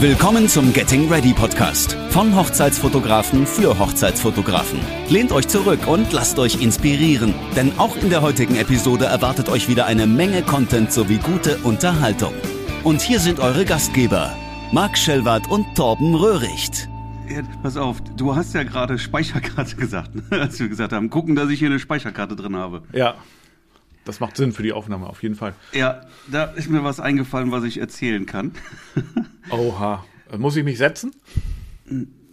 Willkommen zum Getting Ready Podcast von Hochzeitsfotografen für Hochzeitsfotografen. Lehnt euch zurück und lasst euch inspirieren, denn auch in der heutigen Episode erwartet euch wieder eine Menge Content sowie gute Unterhaltung. Und hier sind eure Gastgeber, Marc Schellwart und Torben Röhricht. Ja, pass auf, du hast ja gerade Speicherkarte gesagt, ne? als wir gesagt haben, gucken, dass ich hier eine Speicherkarte drin habe. Ja, das macht Sinn für die Aufnahme, auf jeden Fall. Ja, da ist mir was eingefallen, was ich erzählen kann. Oha. Muss ich mich setzen?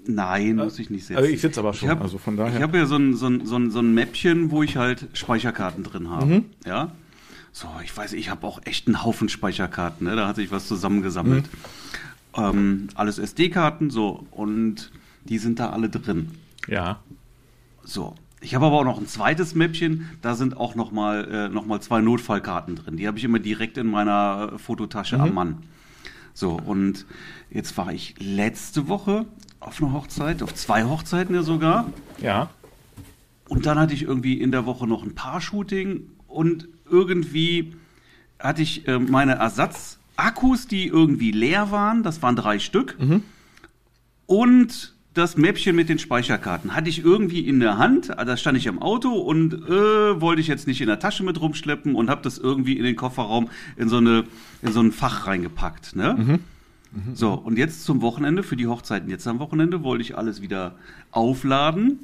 Nein, muss ich nicht setzen. Also ich sitze aber schon, Ich hab, also von daher. Ich habe ja so ein, so, ein, so, ein, so ein Mäppchen, wo ich halt Speicherkarten drin habe. Mhm. Ja. So, ich weiß, ich habe auch echt einen Haufen Speicherkarten, ne? Da hat sich was zusammengesammelt. Mhm. Ähm, alles SD-Karten, so, und die sind da alle drin. ja. So. Ich habe aber auch noch ein zweites Mäppchen, da sind auch noch mal, äh, noch mal zwei Notfallkarten drin. Die habe ich immer direkt in meiner äh, Fototasche am Mann. So, und jetzt war ich letzte Woche auf einer Hochzeit, auf zwei Hochzeiten ja sogar. Ja. Und dann hatte ich irgendwie in der Woche noch ein Paar-Shooting und irgendwie hatte ich äh, meine Ersatzakkus, die irgendwie leer waren. Das waren drei Stück. Und das Mäppchen mit den Speicherkarten hatte ich irgendwie in der Hand. Da stand ich am Auto und äh, wollte ich jetzt nicht in der Tasche mit rumschleppen und habe das irgendwie in den Kofferraum in so, eine, in so ein Fach reingepackt. Ne? So, und jetzt zum Wochenende, für die Hochzeiten jetzt am Wochenende, wollte ich alles wieder aufladen.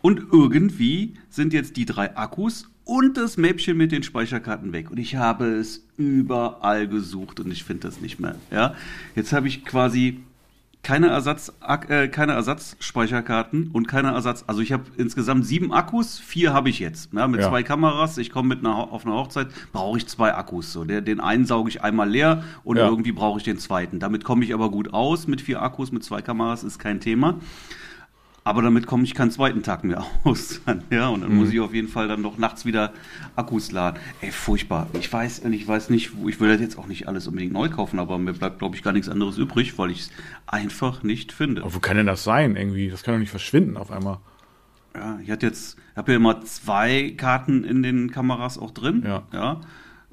Und irgendwie sind jetzt die drei Akkus und das Mäppchen mit den Speicherkarten weg. Und ich habe es überall gesucht und ich finde das nicht mehr. Ja? Jetzt habe ich quasi keine, Ersatz, äh, keine Ersatzspeicherkarten und keine Ersatz. Also ich habe insgesamt sieben Akkus, vier habe ich jetzt. Ja, mit Ja. zwei Kameras. Ich komme mit einer, auf einer Hochzeit, brauche ich zwei Akkus. So, der, den einen sauge ich einmal leer und Ja. irgendwie brauche ich den zweiten. Damit komme ich aber gut aus. Mit vier Akkus, mit zwei Kameras ist kein Thema. Aber damit komme ich keinen zweiten Tag mehr aus. Ja, und dann muss ich auf jeden Fall dann noch nachts wieder Akkus laden. Ey, furchtbar. Ich weiß, ich weiß nicht, wo, ich will das jetzt auch nicht alles unbedingt neu kaufen, aber mir bleibt, glaube ich, gar nichts anderes übrig, weil ich es einfach nicht finde. Aber wo kann denn das sein irgendwie? Das kann doch nicht verschwinden auf einmal. Ja, ich hatte jetzt, habe ja immer zwei Karten in den Kameras auch drin. Ja. ja.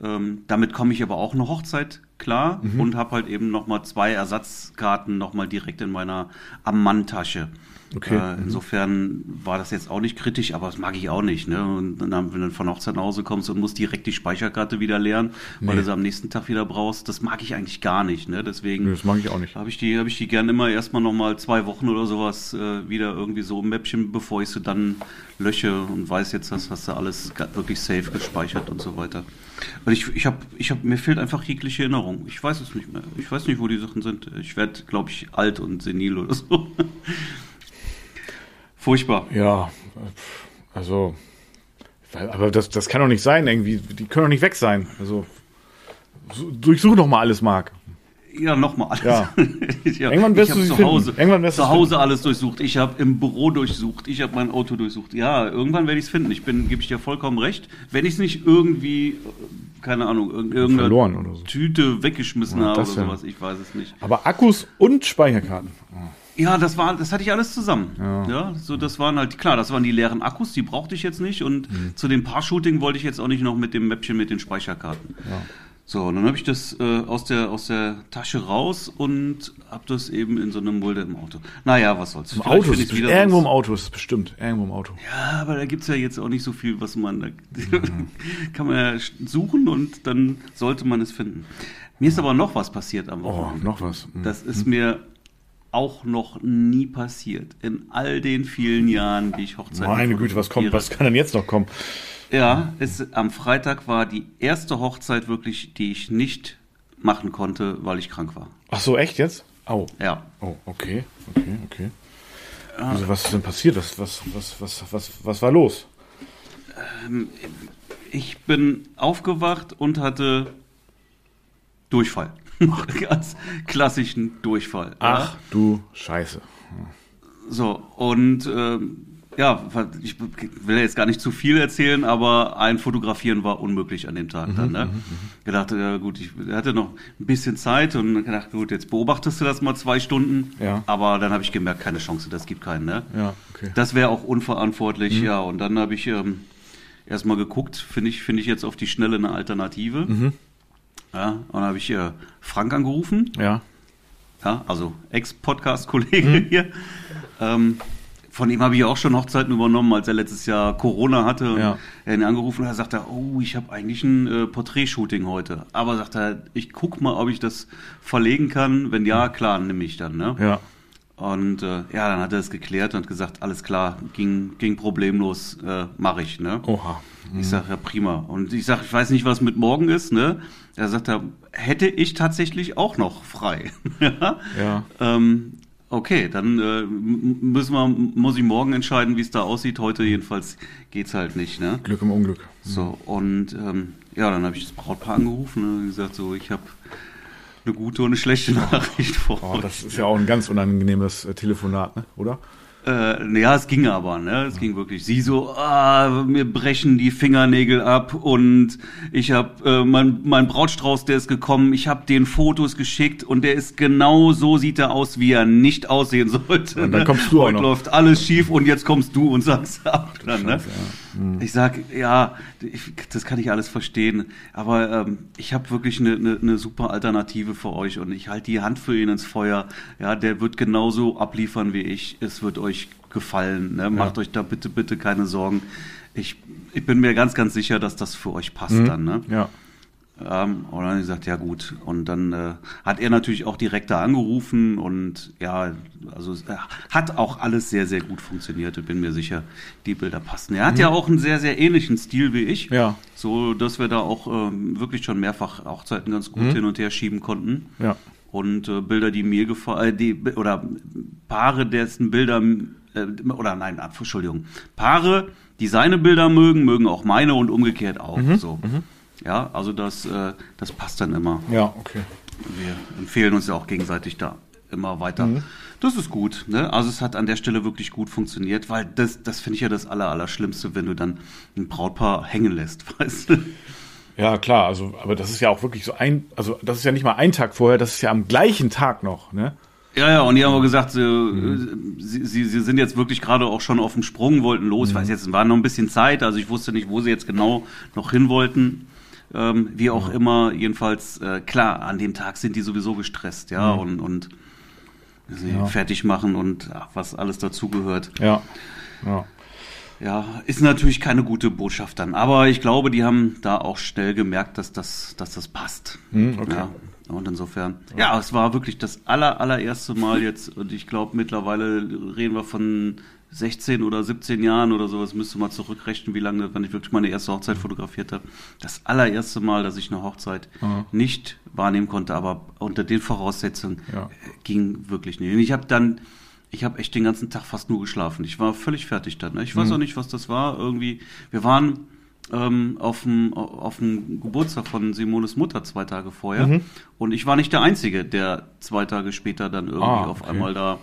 Ähm, damit komme ich aber auch eine Hochzeit klar Mhm. und habe halt eben nochmal zwei Ersatzkarten nochmal direkt in meiner Am-Mann-Tasche. Okay. Äh, insofern war das jetzt auch nicht kritisch, aber das mag ich auch nicht. Ne? Und dann, wenn du von Hochzeit nach Hause kommst und musst direkt die Speicherkarte wieder leeren, weil Nee. du sie am nächsten Tag wieder brauchst, das mag ich eigentlich gar nicht. Ne? Deswegen Nö, das mag ich auch nicht. habe ich die, habe ich die gern immer erstmal nochmal zwei Wochen oder sowas äh, wieder irgendwie so im Mäppchen, bevor ich sie dann lösche und weiß jetzt, dass hast du alles wirklich safe gespeichert und so weiter. Weil ich, ich habe, ich habe, mir fehlt einfach jegliche Erinnerung. Ich weiß es nicht mehr. Ich weiß nicht, wo die Sachen sind. Ich werde, glaube ich, alt und senil oder so. Furchtbar. Ja, also. Aber das, das kann doch nicht sein, irgendwie. Die können doch nicht weg sein. Also. so- Durchsuch doch mal alles, Marc. Ja, nochmal alles. Ja. ja. Irgendwann wirst ich du sie zu finden. Hause, Irgendwann wirst zu Hause alles durchsucht. Ich habe im Büro durchsucht. Ich habe mein Auto durchsucht. Ja, irgendwann werde ich es finden. Ich bin, gebe ich dir vollkommen recht. Wenn ich es nicht irgendwie, äh, keine Ahnung, irg- irgendeine Verloren oder so. Tüte weggeschmissen Ja, habe oder ja. sowas, ich weiß es nicht. Aber Akkus und Speicherkarten. Ja, das war, das hatte ich alles zusammen. Ja. Ja. so das waren halt klar, das waren die leeren Akkus, die brauchte ich jetzt nicht und Mhm. zu dem Paar-Shooting wollte ich jetzt auch nicht noch mit dem Mäppchen mit den Speicherkarten. Ja. So, und dann habe ich das äh, aus, der, aus der Tasche raus und habe das eben in so einem Mulde im Auto. Naja, was soll's. Im Auto. Ist bestimmt, irgendwo im sonst. Auto ist es bestimmt. Irgendwo im Auto. Ja, aber da gibt's ja jetzt auch nicht so viel, was man da Mhm. kann man ja suchen und dann sollte man es finden. Mir ist aber noch was passiert am Oh, Wochenende. noch was. Hm. Das ist mir auch noch nie passiert. In all den vielen Jahren, die ich Hochzeiten Meine Güte, was kommt, was kann denn jetzt noch kommen? Ja, es, am Freitag war die erste Hochzeit wirklich, die ich nicht machen konnte, weil ich krank war. Ach so, echt jetzt? Au. Ja. Oh, okay, okay, okay. Also, was ist denn passiert? Was, was, was, was, was, was war los? Ich bin aufgewacht und hatte Durchfall. Ganz klassischen Durchfall. Ach du Scheiße. So, und ähm, ja, ich will ja jetzt gar nicht zu viel erzählen, aber ein Fotografieren war unmöglich an dem Tag dann. Ne? Gedacht, ja gut, ich hatte noch ein bisschen Zeit und gedacht, gut, jetzt beobachtest du das mal zwei Stunden. Ja. Aber dann habe ich gemerkt, keine Chance, das gibt keinen. Ne? Ja, okay. Das wäre auch unverantwortlich, ja. Und dann habe ich ähm, erstmal geguckt, finde ich, finde ich jetzt auf die Schnelle eine Alternative. Ja, und dann habe ich äh, Frank angerufen Ja. ja, also Ex-Podcast-Kollege hier. Ähm, von ihm habe ich auch schon Hochzeiten übernommen, als er letztes Jahr Corona hatte. Ja. Er hat ihn angerufen und er sagte, oh, ich habe eigentlich ein äh, Porträtshooting heute. Aber sagt er, ich guck mal, ob ich das verlegen kann. Wenn ja, klar, nehme ich dann. Ne? Ja. Und äh, ja, dann hat er es geklärt und gesagt, alles klar, ging, ging problemlos, äh, mache ich. Ne? Oha. Ich sage, ja prima. Und ich sage, ich weiß nicht, was mit morgen ist. Ne? Er sagt, er, hätte ich tatsächlich auch noch frei. ja. Ja. Ähm, okay, dann äh, müssen wir, muss ich morgen entscheiden, wie es da aussieht. Heute jedenfalls geht's halt nicht. Ne? Glück im Unglück. So, und ähm, ja, dann habe ich das Brautpaar angerufen und gesagt, so, ich habe eine gute und eine schlechte Nachricht vor Oh, das ist ja auch ein ganz unangenehmes äh, Telefonat, ne? oder? Äh, ja, es ging aber, ne? Es ging wirklich. Sie so, ah, mir brechen die Fingernägel ab und ich habe äh, mein, mein Brautstrauß, der ist gekommen. Ich habe den Fotos geschickt und der ist genau so sieht er aus, wie er nicht aussehen sollte. Und dann ne? kommst du auch Heute noch. läuft alles schief und jetzt kommst du und sagst ab. Dann, ne? Scheiße, ja. Ich sag, ja, ich, das kann ich alles verstehen, aber ähm, ich habe wirklich eine, eine, eine super Alternative für euch und ich halte die Hand für ihn ins Feuer. Ja, der wird genauso abliefern wie ich. Es wird euch gefallen. Ne? Macht euch da bitte, bitte keine Sorgen. Ich, ich bin mir ganz, ganz sicher, dass das für euch passt dann. Ne? Ja. Ähm, und dann gesagt, ja gut. Und dann äh, hat er natürlich auch direkt da angerufen und ja, also es äh, hat auch alles sehr, sehr gut funktioniert. Ich bin mir sicher, die Bilder passen. Er hat ja auch einen sehr, sehr ähnlichen Stil wie ich. Ja. So, dass wir da auch ähm, wirklich schon mehrfach Hochzeiten ganz gut hin und her schieben konnten. Ja. Und äh, Bilder, die mir gefallen, die, oder Paare, dessen Bilder, äh, oder nein, Entschuldigung, Paare, die seine Bilder mögen, mögen auch meine und umgekehrt auch. So. Ja, also das, äh, das passt dann immer. Ja, okay. Wir empfehlen uns ja auch gegenseitig da immer weiter. Das ist gut. Ne? Also es hat an der Stelle wirklich gut funktioniert, weil das, das finde ich ja das Aller, Allerschlimmste, wenn du dann ein Brautpaar hängen lässt, weißt du? Ja, klar, also, aber das ist ja auch wirklich so ein, also das ist ja nicht mal ein Tag vorher, das ist ja am gleichen Tag noch, ne? Ja, ja, und die haben auch gesagt, sie, sie, sie, sie sind jetzt wirklich gerade auch schon auf dem Sprung, wollten los. Ich weiß jetzt, es war noch ein bisschen Zeit, also ich wusste nicht, wo sie jetzt genau noch hin wollten. Ähm, wie auch immer, jedenfalls, äh, klar, an dem Tag sind die sowieso gestresst, ja, und, und sie Ja. fertig machen und ach, was alles dazugehört. Ja. Ja. Ja, ist natürlich keine gute Botschaft dann. Aber ich glaube, die haben da auch schnell gemerkt, dass das, dass das passt. Hm, okay. Ja, und insofern. Ja, es war wirklich das aller, allererste Mal jetzt. Und ich glaube, mittlerweile reden wir von 16 oder 17 Jahren oder sowas. Müsste mal zurückrechnen, wie lange, wann ich wirklich meine erste Hochzeit fotografiert habe. Das allererste Mal, dass ich eine Hochzeit Aha. nicht wahrnehmen konnte, aber unter den Voraussetzungen Ja. äh, ging wirklich nicht. Und ich habe dann, ich habe echt den ganzen Tag fast nur geschlafen. Ich war völlig fertig dann. Ne? Ich weiß auch nicht, was das war. Irgendwie, wir waren ähm, auf dem auf dem Geburtstag von Simones Mutter zwei Tage vorher und ich war nicht der Einzige, der zwei Tage später dann irgendwie Ah, auf okay. einmal da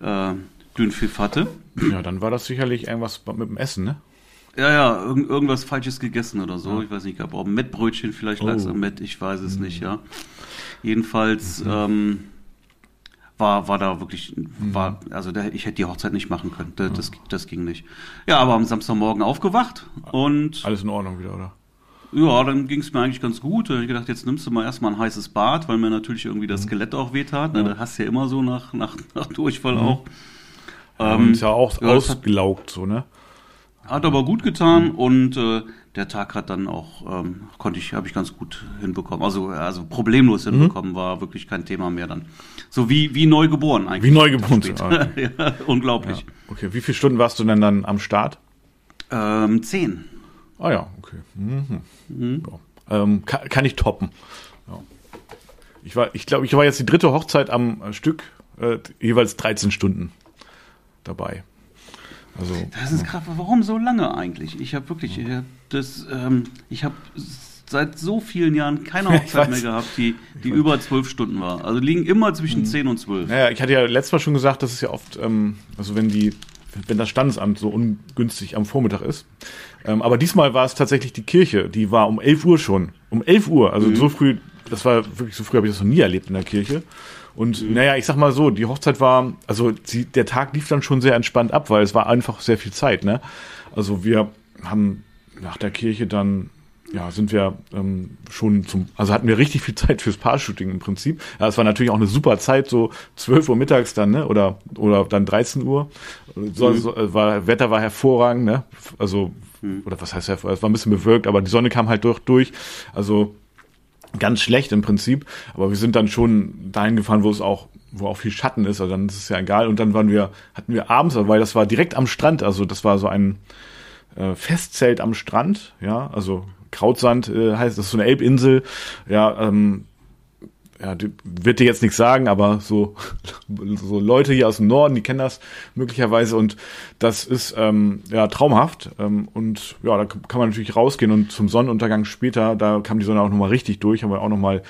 äh, Dünnpfiff hatte. Ja, dann war das sicherlich irgendwas mit dem Essen, ne? Ja, ja, irgend, irgendwas Falsches gegessen oder so. Ich weiß nicht, gab auch ein Mettbrötchen, vielleicht lag es Oh. am Mett, ich weiß es nicht, ja. Jedenfalls ähm, war, war da wirklich, war, also da, ich hätte die Hochzeit nicht machen können. Da, das, das ging nicht. Ja, aber am Samstagmorgen aufgewacht und Alles in Ordnung wieder, oder? ja, dann ging es mir eigentlich ganz gut. Da hab ich gedacht, jetzt nimmst du mal erstmal ein heißes Bad, weil mir natürlich irgendwie das Skelett auch wehtat. Ne? Das hast du ja immer so nach, nach, nach Durchfall auch. Ähm, ist ja auch ja, ausgelaugt, so, ne? Hat aber gut getan und äh, der Tag hat dann auch, ähm, konnte ich, habe ich ganz gut hinbekommen. Also, also problemlos hinbekommen, war wirklich kein Thema mehr dann. So wie, wie neu geboren eigentlich. Wie neu geboren. Ah, okay. ja, unglaublich. Ja. Okay, wie viele Stunden warst du denn dann am Start? Ähm, zehn. Ah ja, okay. Mhm. Ja. Ähm, kann, kann ich toppen. Ich war, ich glaube, ich war jetzt die dritte Hochzeit am äh, Stück, äh, jeweils 13 Stunden dabei. Also, Das ist krass. Warum so lange eigentlich? Ich habe wirklich, ich hab das, ähm, ich habe seit so vielen Jahren keine Hochzeit mehr gehabt, die, die über zwölf Stunden war. Also liegen immer zwischen Mhm. zehn und zwölf. naja, ich hatte ja letztes Mal schon gesagt, dass es ja oft, ähm, also wenn die, wenn das Standesamt so ungünstig am Vormittag ist. Ähm, aber diesmal war es tatsächlich die Kirche, die war um 11 Uhr schon. Um 11 Uhr, also so früh, das war wirklich so früh, habe ich das noch nie erlebt in der Kirche. Und naja, ich sag mal so, die Hochzeit war, also sie, der Tag lief dann schon sehr entspannt ab, weil es war einfach sehr viel Zeit, ne? Also wir haben nach der Kirche dann ja, sind wir ähm, schon zum, also hatten wir richtig viel Zeit fürs Paar-Shooting im Prinzip. Ja, es war natürlich auch eine super Zeit, so 12 Uhr mittags dann, ne? Oder oder dann 13 Uhr. So, Mhm. so, äh, war, Wetter war hervorragend, ne? Also, Mhm. oder was heißt hervorragend? Es war ein bisschen bewölkt, aber die Sonne kam halt durch, durch. Also ganz schlecht im Prinzip. Aber wir sind dann schon dahin gefahren, wo es auch wo auch viel Schatten ist, also dann ist es ja egal. Und dann waren wir, hatten wir abends, weil das war direkt am Strand, also das war so ein äh, Festzelt am Strand, ja, also Krautsand äh, heißt, das ist so eine Elbinsel, ja, ähm, ja, wird dir jetzt nichts sagen, aber so, so Leute hier aus dem Norden, die kennen das möglicherweise und das ist ähm, ja traumhaft ähm, und ja, da kann man natürlich rausgehen und zum Sonnenuntergang später, da kam die Sonne auch nochmal richtig durch, haben wir auch nochmal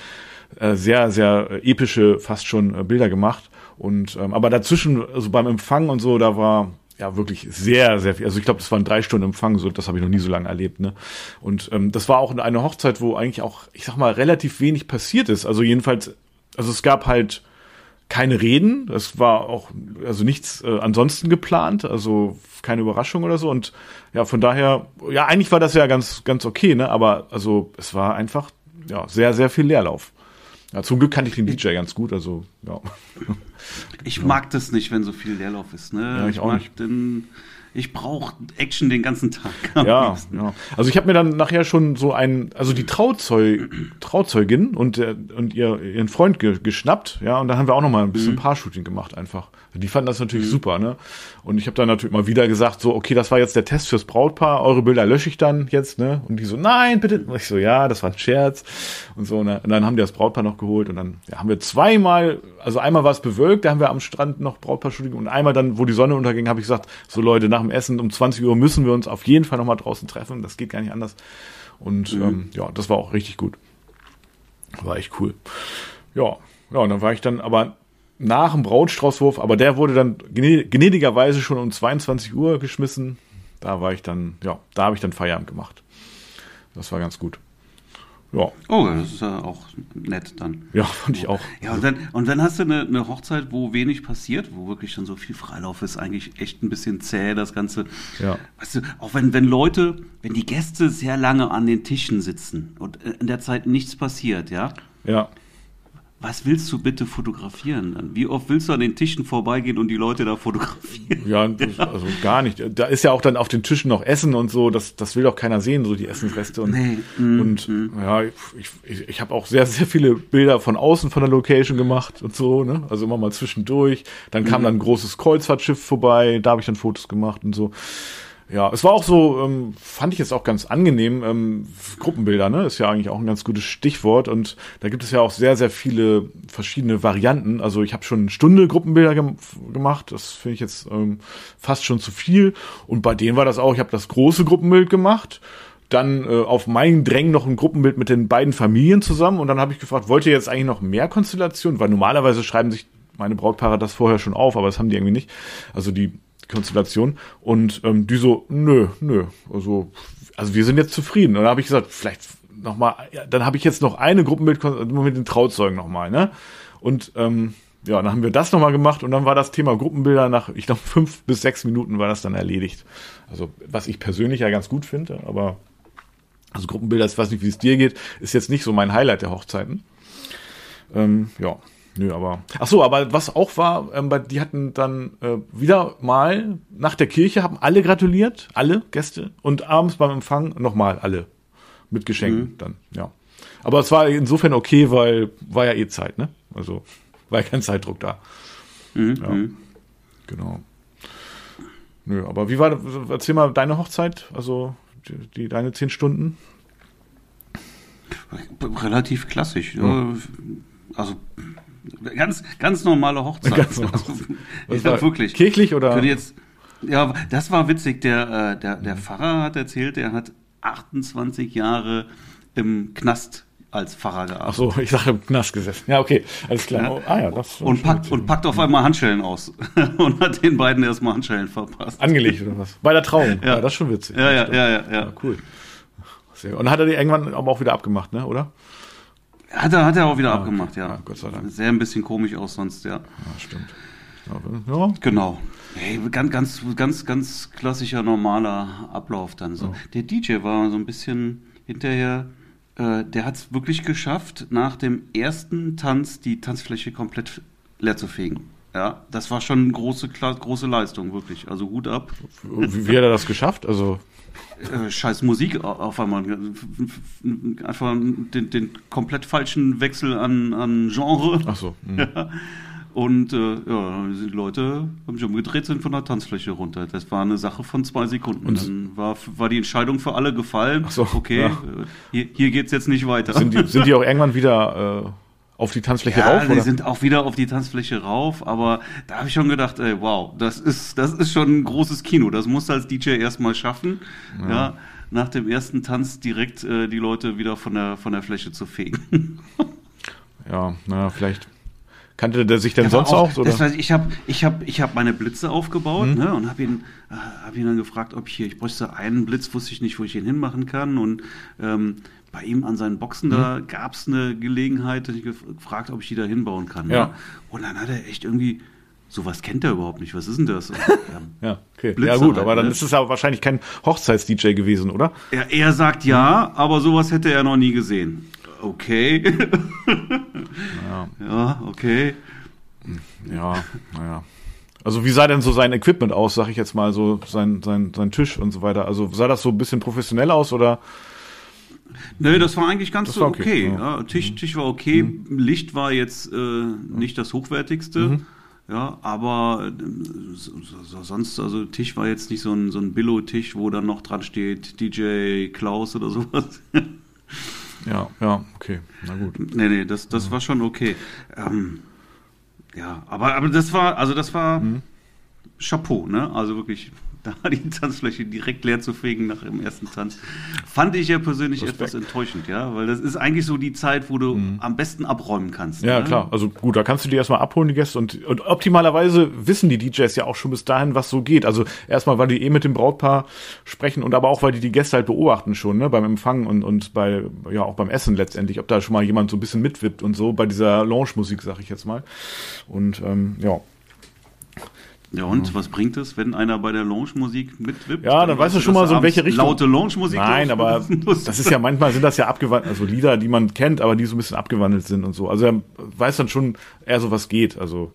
äh, sehr, sehr äh, epische, fast schon äh, Bilder gemacht und ähm, aber dazwischen, also beim Empfang und so, da war ja wirklich sehr, sehr viel. Also ich glaube, das waren drei Stunden Empfang, so das habe ich noch nie so lange erlebt. Ne? Und ähm, das war auch eine Hochzeit, wo eigentlich auch, ich sag mal, relativ wenig passiert ist. Also jedenfalls, also es gab halt keine Reden, es war auch also nichts äh, ansonsten geplant, also keine Überraschung oder so. Und ja, von daher, ja, eigentlich war das ja ganz, ganz okay, ne? Aber also es war einfach ja sehr, sehr viel Leerlauf. Ja, zum Glück kannte ich den DJ ganz gut, also ja. Ich mag das nicht, wenn so viel Leerlauf ist. Ne? Ja, ich auch mag nicht. Den, ich brauche Action den ganzen Tag. am Ja, liebsten. ja. Also ich habe mir dann nachher schon so ein, also die Trauzeug, Trauzeugin und, der, und ihr, ihren Freund ge, geschnappt, ja, und dann haben wir auch noch mal ein bisschen Paar-Shooting gemacht einfach. Die fanden das natürlich super, ne? Und ich habe dann natürlich mal wieder gesagt, so, okay, das war jetzt der Test fürs Brautpaar, eure Bilder lösche ich dann jetzt, ne? Und die so, nein, bitte. Und ich so, ja, das war ein Scherz und so. Ne? Und dann haben die das Brautpaar noch geholt und dann ja, haben wir zweimal, also einmal war es bewölkt, da haben wir am Strand noch Brautpaar-Shooting und einmal dann, wo die Sonne unterging, habe ich gesagt, so Leute, nach dem Essen um 20 Uhr müssen wir uns auf jeden Fall noch mal draußen treffen, das geht gar nicht anders. Und ähm, ja, das war auch richtig gut. War echt cool. Ja, ja, und dann war ich dann aber nach dem Brautstraußwurf, aber der wurde dann gnä- gnädigerweise schon um 22 Uhr geschmissen. Da war ich dann, ja, da habe ich dann Feierabend gemacht. Das war ganz gut. Ja, Oh, das ist ja auch nett dann. ja, fand ich auch. Ja, und dann, und dann hast du eine, eine Hochzeit, wo wenig passiert, wo wirklich dann so viel Freilauf ist, eigentlich echt ein bisschen zäh, das Ganze. Ja. Weißt du, auch wenn, wenn Leute, wenn die Gäste sehr lange an den Tischen sitzen und in der Zeit nichts passiert, ja, Ja, was willst du bitte fotografieren dann? Wie oft willst du an den Tischen vorbeigehen und die Leute da fotografieren? ja, also gar nicht. Da ist ja auch dann auf den Tischen noch Essen und so, das, das will doch keiner sehen, so die Essensreste. Und, Nee, mm, und ja, ich, ich, ich habe auch sehr, sehr viele Bilder von außen von der Location gemacht und so, ne? Also immer mal zwischendurch. Dann kam dann ein großes Kreuzfahrtschiff vorbei, da habe ich dann Fotos gemacht und so. Ja, es war auch so, ähm, fand ich jetzt auch ganz angenehm, ähm, Gruppenbilder, ne? Ist ja eigentlich auch ein ganz gutes Stichwort und da gibt es ja auch sehr, sehr viele verschiedene Varianten. Also ich habe schon eine Stunde Gruppenbilder gem gemacht, das finde ich jetzt ähm, fast schon zu viel. Und bei denen war das auch, ich habe das große Gruppenbild gemacht, dann äh, auf meinen Drängen noch ein Gruppenbild mit den beiden Familien zusammen und dann habe ich gefragt, wollt ihr jetzt eigentlich noch mehr Konstellationen? Weil normalerweise schreiben sich meine Brautpaare das vorher schon auf, aber das haben die irgendwie nicht. Also die Konstellation. Und ähm, die so, nö, nö. Also, also wir sind jetzt zufrieden. Und dann habe ich gesagt, vielleicht noch mal, ja, dann habe ich jetzt noch eine Gruppenbild mit den Trauzeugen noch mal, ne? Und ähm, ja, dann haben wir das noch mal gemacht und dann war das Thema Gruppenbilder nach, ich glaube, fünf bis sechs Minuten war das dann erledigt. Also, was ich persönlich ja ganz gut finde, aber also Gruppenbilder, ich weiß nicht, wie es dir geht, ist jetzt nicht so mein Highlight der Hochzeiten. Ähm, ja, nö, aber. Ach so, aber was auch war, ähm, die hatten dann äh, wieder mal nach der Kirche haben alle gratuliert, alle Gäste und abends beim Empfang nochmal alle mit Geschenken dann, ja. Aber es war insofern okay, weil war ja eh Zeit, ne? Also war ja kein Zeitdruck da. Mhm, Ja. mhm. Genau. Nö, aber wie war, erzähl mal deine Hochzeit, also die, die deine zehn Stunden? Relativ klassisch. Ja. Also ganz, ganz normale Hochzeit. Ganz normal. Also, Was ja, wirklich. Kirchlich oder? Jetzt, ja, das war witzig. Der, äh, der, der Pfarrer hat erzählt, der hat 28 Jahre im Knast als Pfarrer gearbeitet. Ach so, ich sage im Knast gesessen. Ja, okay, alles klar. Ja. Oh, ah ja, das und packt, und packt auf einmal Handschellen aus und hat den beiden erstmal Handschellen verpasst. angelegt oder was? Bei der Trauung. Ja, Ja. das ist schon witzig. Ja, ja, ja, ja, ja. cool. Sehr, und hat er die irgendwann aber auch wieder abgemacht, ne, oder? Hat er, hat er auch wieder Ah, abgemacht, okay. ja. Ja, Gott sei Dank. Sehr ein bisschen komisch aus sonst, ja. Ja, stimmt. Ja, ja. Genau. Hey, ganz, ganz, ganz, ganz klassischer normaler Ablauf dann so. Der DJ war so ein bisschen, hinterher, äh, der hat es wirklich geschafft, nach dem ersten Tanz die Tanzfläche komplett leer zu fegen. Ja, das war schon eine große, große Leistung, wirklich. Also Hut ab. Wie, wie hat er das geschafft? Also äh, scheiß Musik auf einmal. Einfach den, den komplett falschen Wechsel an, an Genre. Ach so. Hm. Ja. Und äh, ja, die Leute haben sich umgedreht, sind von der Tanzfläche runter. Das war eine Sache von zwei Sekunden. Und dann war, war die Entscheidung für alle gefallen. Ach so, okay, ja. äh, hier, hier geht's jetzt nicht weiter. Sind die, sind die auch irgendwann wieder äh, auf die Tanzfläche ja, rauf? die Oder? sind auch wieder auf die Tanzfläche rauf, aber da habe ich schon gedacht, ey, wow, das ist, das ist schon ein großes Kino. Das musst du als DJ erstmal schaffen. Ja. ja. nach dem ersten Tanz direkt äh, die Leute wieder von der, von der Fläche zu fegen. ja, naja, vielleicht Kannte der sich denn Der sonst war auch? oder? Das heißt, ich habe ich hab, ich hab meine Blitze aufgebaut Mhm. ne, und habe ihn, äh, hab ihn dann gefragt, ob ich hier, ich bräuchte einen Blitz, wusste ich nicht, wo ich ihn hinmachen kann. Und ähm, bei ihm an seinen Boxen da Mhm. gab es eine Gelegenheit, dass ich gef- gefragt, ob ich die da hinbauen kann. Ja. Ne? Und dann hat er echt irgendwie, sowas kennt er überhaupt nicht. Was ist denn das? Ähm, Ja, okay. Blitze ja gut, halt, aber dann ne? ist es aber wahrscheinlich kein Hochzeits-DJ gewesen, oder? er, er sagt ja, aber sowas hätte er noch nie gesehen. Okay. Ja, ja, okay. ja, naja. Also wie sah denn so sein Equipment aus, sag ich jetzt mal, so sein, sein, sein Tisch und so weiter? Also sah das so ein bisschen professionell aus oder? Nee, das war eigentlich ganz Das so okay. okay, ja. Mhm. Ja, Tisch, Tisch war okay. Licht war jetzt äh, nicht das hochwertigste. Mhm. Ja, aber äh, so, so, so, sonst, also Tisch war jetzt nicht so ein, so ein Billo-Tisch, wo dann noch dran steht DJ Klaus oder sowas. Ja, ja, okay, na gut. nee, nee, das, das war schon okay. Ähm, ja, aber, aber das war, also das war Mhm. Chapeau, ne? Also wirklich, da die Tanzfläche direkt leer zu fegen nach dem ersten Tanz, fand ich ja persönlich Respekt. etwas enttäuschend, ja, weil das ist eigentlich so die Zeit, wo du am besten abräumen kannst. Mhm. Ja, ne? klar. Also gut, da kannst du die erstmal abholen, die Gäste. Und, und optimalerweise wissen die DJs ja auch schon bis dahin, was so geht. Also erstmal, weil die eh mit dem Brautpaar sprechen und aber auch, weil die die Gäste halt beobachten schon, ne, beim Empfang und, und bei, ja, auch beim Essen letztendlich, ob da schon mal jemand so ein bisschen mitwippt und so, bei dieser Lounge-Musik, sag ich jetzt mal. Und, ähm, ja. Ja, und was bringt es, wenn einer bei der Lounge-Musik mitwippt? Ja, dann weißt du schon mal so, in welche Richtung- Laute Lounge-Musik Nein, aber das ist ja manchmal sind das ja abgewandelt, also Lieder, die man kennt, aber die so ein bisschen abgewandelt sind und so. Also er weiß dann schon eher so, was geht. Also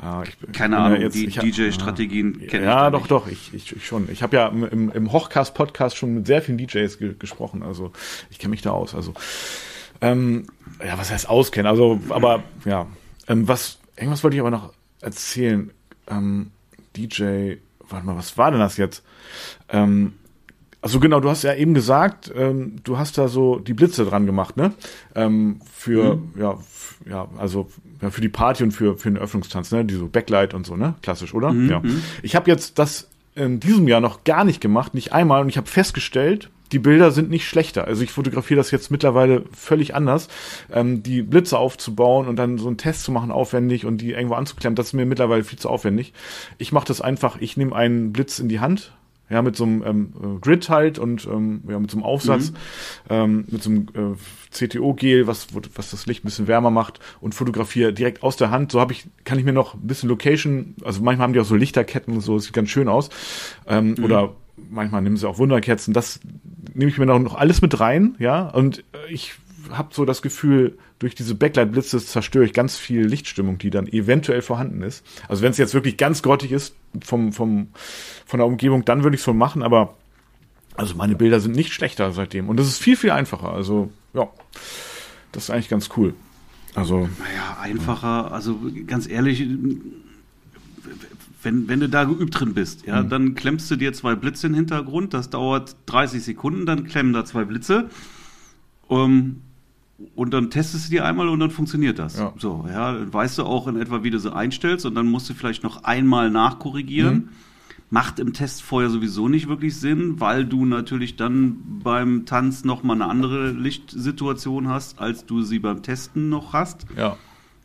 ja, ich, ich Keine ja Ahnung, jetzt- die ich DJ-Strategien Ja, kenne ich ja doch, doch. Ich, ich, ich schon. Ich habe ja im, im, im Hochcast-Podcast schon mit sehr vielen DJs ge gesprochen. Also ich kenne mich da aus. Also ähm, ja, was heißt auskennen? Also, aber ja, ähm, was irgendwas wollte ich aber noch erzählen. Ähm, DJ, warte mal, was war denn das jetzt? Ähm, also genau, du hast ja eben gesagt, ähm, du hast da so die Blitze dran gemacht, ne? Ähm, für ja, f- ja, also ja, für die Party und für für den Öffnungstanz, ne? Die so Backlight und so, ne? Klassisch, oder? Ja. Ich habe jetzt das in diesem Jahr noch gar nicht gemacht, nicht einmal, und ich habe festgestellt, die Bilder sind nicht schlechter. Also ich fotografiere das jetzt mittlerweile völlig anders. Ähm, die Blitze aufzubauen und dann so einen Test zu machen, aufwendig und die irgendwo anzuklemmen, das ist mir mittlerweile viel zu aufwendig. Ich mache das einfach, ich nehme einen Blitz in die Hand, ja, mit so einem ähm, äh, Grid halt und ähm, ja, mit so einem Aufsatz, ähm, mit so einem äh, CTO-Gel, was, was das Licht ein bisschen wärmer macht und fotografiere direkt aus der Hand. So habe ich, kann ich mir noch ein bisschen Location, also manchmal haben die auch so Lichterketten und so, das sieht ganz schön aus. Ähm, Oder manchmal nehmen sie auch Wunderkerzen. Das nehme ich mir noch, noch alles mit rein, ja. Und äh, ich habe so das Gefühl, durch diese Backlight-Blitze zerstöre ich ganz viel Lichtstimmung, die dann eventuell vorhanden ist. Also wenn es jetzt wirklich ganz grottig ist vom, vom, von der Umgebung, dann würde ich es so machen, aber also meine Bilder sind nicht schlechter seitdem. Und das ist viel, viel einfacher. Also, ja, das ist eigentlich ganz cool. Also, Naja, einfacher, also ganz ehrlich, wenn, wenn du da geübt drin bist, Mhm. ja, dann klemmst du dir zwei Blitze in den Hintergrund, das dauert 30 Sekunden, dann klemmen da zwei Blitze. Um, und dann testest du die einmal und dann funktioniert das. Ja. So, ja, dann weißt du auch in etwa, wie du sie einstellst und dann musst du vielleicht noch einmal nachkorrigieren. Mhm. Macht im Test vorher sowieso nicht wirklich Sinn, weil du natürlich dann beim Tanz noch mal eine andere Lichtsituation hast, als du sie beim Testen noch hast. ja.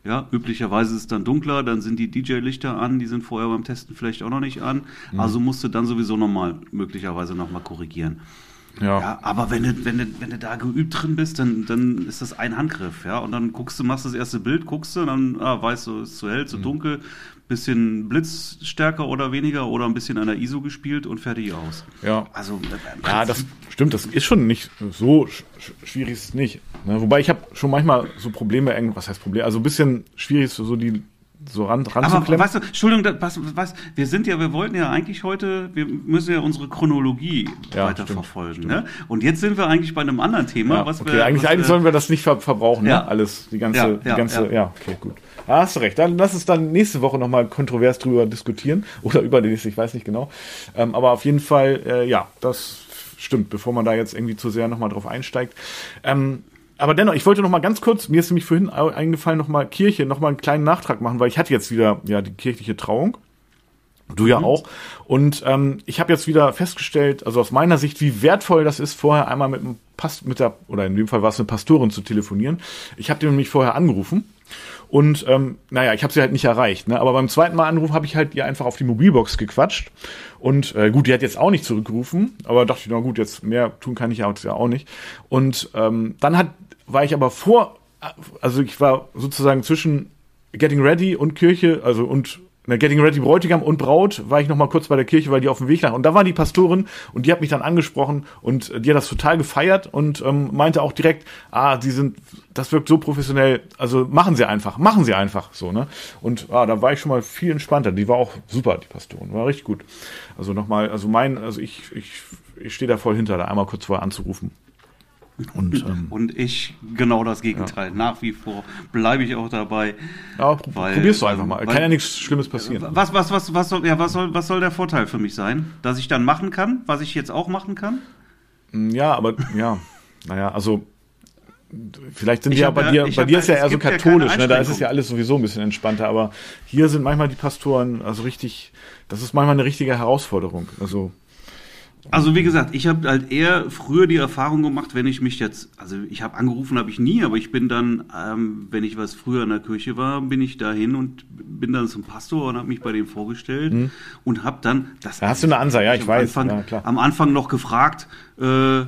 Ja, üblicherweise ist es dann dunkler, dann sind die DJ-Lichter an, die sind vorher beim Testen vielleicht auch noch nicht an. Mhm. Also musst du dann sowieso nochmal, möglicherweise nochmal korrigieren. Ja. ja. aber wenn du, wenn, du, wenn du da geübt drin bist, dann, dann ist das ein Handgriff, ja. Und dann guckst du, machst das erste Bild, guckst du, dann ah, weißt du, ist zu hell, zu dunkel, bisschen Blitzstärker oder weniger oder ein bisschen an der ISO gespielt und fertig aus. Ja. Also äh, Ja, das stimmt, das ist schon nicht so sch sch- schwierig ist es nicht. Ne? Wobei ich habe schon manchmal so Probleme, was heißt Probleme? Also ein bisschen schwierig ist so die so ran, Aber ranzuklemmen. weißt du, Entschuldigung, was, was, wir sind ja, wir wollten ja eigentlich heute, wir müssen ja unsere Chronologie Ja, weiter stimmt, verfolgen. Ne? Und jetzt sind wir eigentlich bei einem anderen Thema, ja, was okay, wir. eigentlich, was eigentlich wir, sollen wir das nicht ver verbrauchen, Ja. ne? Alles, die ganze, Ja, die ja, ganze, ja. ja. okay, gut. Da hast du recht. Dann lass uns dann nächste Woche nochmal kontrovers drüber diskutieren. Oder über die nächste, ich weiß nicht genau. Ähm, aber auf jeden Fall, äh, ja, das stimmt, bevor man da jetzt irgendwie zu sehr nochmal drauf einsteigt. Ähm, aber dennoch, ich wollte noch mal ganz kurz, mir ist nämlich vorhin eingefallen, noch mal Kirche, noch mal einen kleinen Nachtrag machen, weil ich hatte jetzt wieder ja die kirchliche Trauung. Du Mhm. ja auch. Und ähm, ich habe jetzt wieder festgestellt, also aus meiner Sicht, wie wertvoll das ist, vorher einmal mit dem Past mit der, oder in dem Fall war es eine Pastorin zu telefonieren. Ich habe die nämlich vorher angerufen. Und ähm, naja, ich habe sie halt nicht erreicht. Ne? Aber beim zweiten Mal Anruf habe ich halt ihr einfach auf die Mobilbox gequatscht. Und äh, gut, die hat jetzt auch nicht zurückgerufen, aber dachte ich, na gut, jetzt mehr tun kann ich ja auch nicht. Und ähm, dann hat, war ich aber vor, also ich war sozusagen zwischen Getting Ready und Kirche, also und na, Getting Ready Bräutigam und Braut war ich noch mal kurz bei der Kirche, weil die auf dem Weg nach. Und da war die Pastorin und die hat mich dann angesprochen und äh, die hat das total gefeiert und ähm, meinte auch direkt, ah, sie sind, das wirkt so professionell, also machen sie einfach, machen sie einfach so, ne? Und ah, da war ich schon mal viel entspannter. Die war auch super, die Pastorin, war richtig gut. Also nochmal, also mein, also ich, ich, ich stehe da voll hinter, da einmal kurz vorher anzurufen. Und ähm, Und ich genau das Gegenteil. Nach wie vor bleibe ich auch dabei. ja, Weil, probierst du einfach mal. weil- Kann ja nichts Schlimmes passieren. Was, was, was, was soll, ja, was soll, was soll der Vorteil für mich sein? Dass ich dann machen kann, was ich jetzt auch machen kann? Ja, aber ja, naja, also vielleicht sind Ich die ja bei ja- dir, bei dir ja- ist ja eher so ja katholisch, ne? da ist es ja alles sowieso ein bisschen entspannter, aber hier sind manchmal die Pastoren, also richtig, das ist manchmal eine richtige Herausforderung. Also Also wie gesagt, ich habe halt eher früher die Erfahrung gemacht, wenn ich mich jetzt, also ich habe angerufen, habe ich nie, aber ich bin dann, ähm, wenn ich was früher in der Kirche war, bin ich dahin und bin dann zum Pastor und habe mich bei dem vorgestellt und habe dann, das Mhm. Da hast du eine Ansage, ja, ich am weiß, Anfang, ja, am Anfang noch gefragt, äh,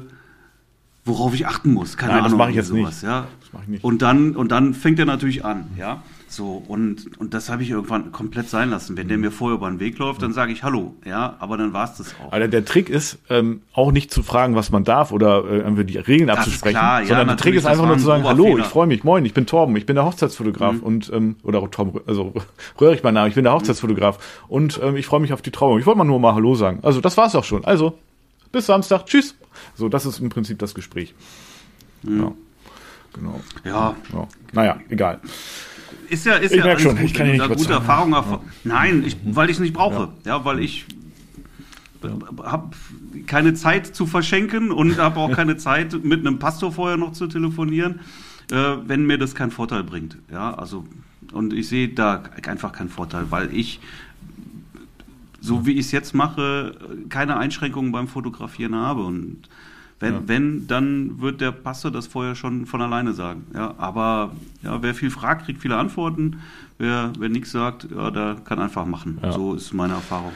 worauf ich achten muss. Keine Nein, das Ahnung. mache ich jetzt irgendwie nicht. Ja. Das mache ich nicht. Und dann und dann fängt er natürlich an, ja. So und und das habe ich irgendwann komplett sein lassen. Wenn der Mhm. mir vorher über den Weg läuft, dann sage ich Hallo, ja. Aber dann war es das auch. aber der Trick ist, ähm, auch nicht zu fragen, was man darf oder äh, irgendwie die Regeln ist abzusprechen, klar, ja, sondern der Trick ist das einfach nur zu sagen, hallo, ich freue mich, moin, ich bin Torben, ich bin der Hochzeitsfotograf Mhm. und ähm, oder Torben, also Röhrig mein Name, ich bin der Hochzeitsfotograf und ähm, ich freue mich auf die Trauung. Ich wollte mal nur mal Hallo sagen. Also das war's auch schon. Also bis Samstag, tschüss. So, das ist im Prinzip das Gespräch. Mhm. Ja, genau. ja, Ja. Naja, egal. Ist ja, ist Ich ja merk alles schon, gut, ich kann du nicht gute überzeugen. Erfahrungen erf- Nein, ich, weil ich es nicht brauche. Ja, weil ich habe keine Zeit zu verschenken und habe auch keine Zeit, mit einem Pastor vorher noch zu telefonieren, äh, wenn mir das keinen Vorteil bringt. Ja, also, und ich sehe da einfach keinen Vorteil, weil ich, so wie ich es jetzt mache, keine Einschränkungen beim Fotografieren habe. Und wenn, Ja. wenn, dann wird der Pastor das vorher schon von alleine sagen. Ja, aber ja, wer viel fragt, kriegt viele Antworten. Wer, wer nichts sagt, ja, der kann einfach machen. Ja. So ist meine Erfahrung.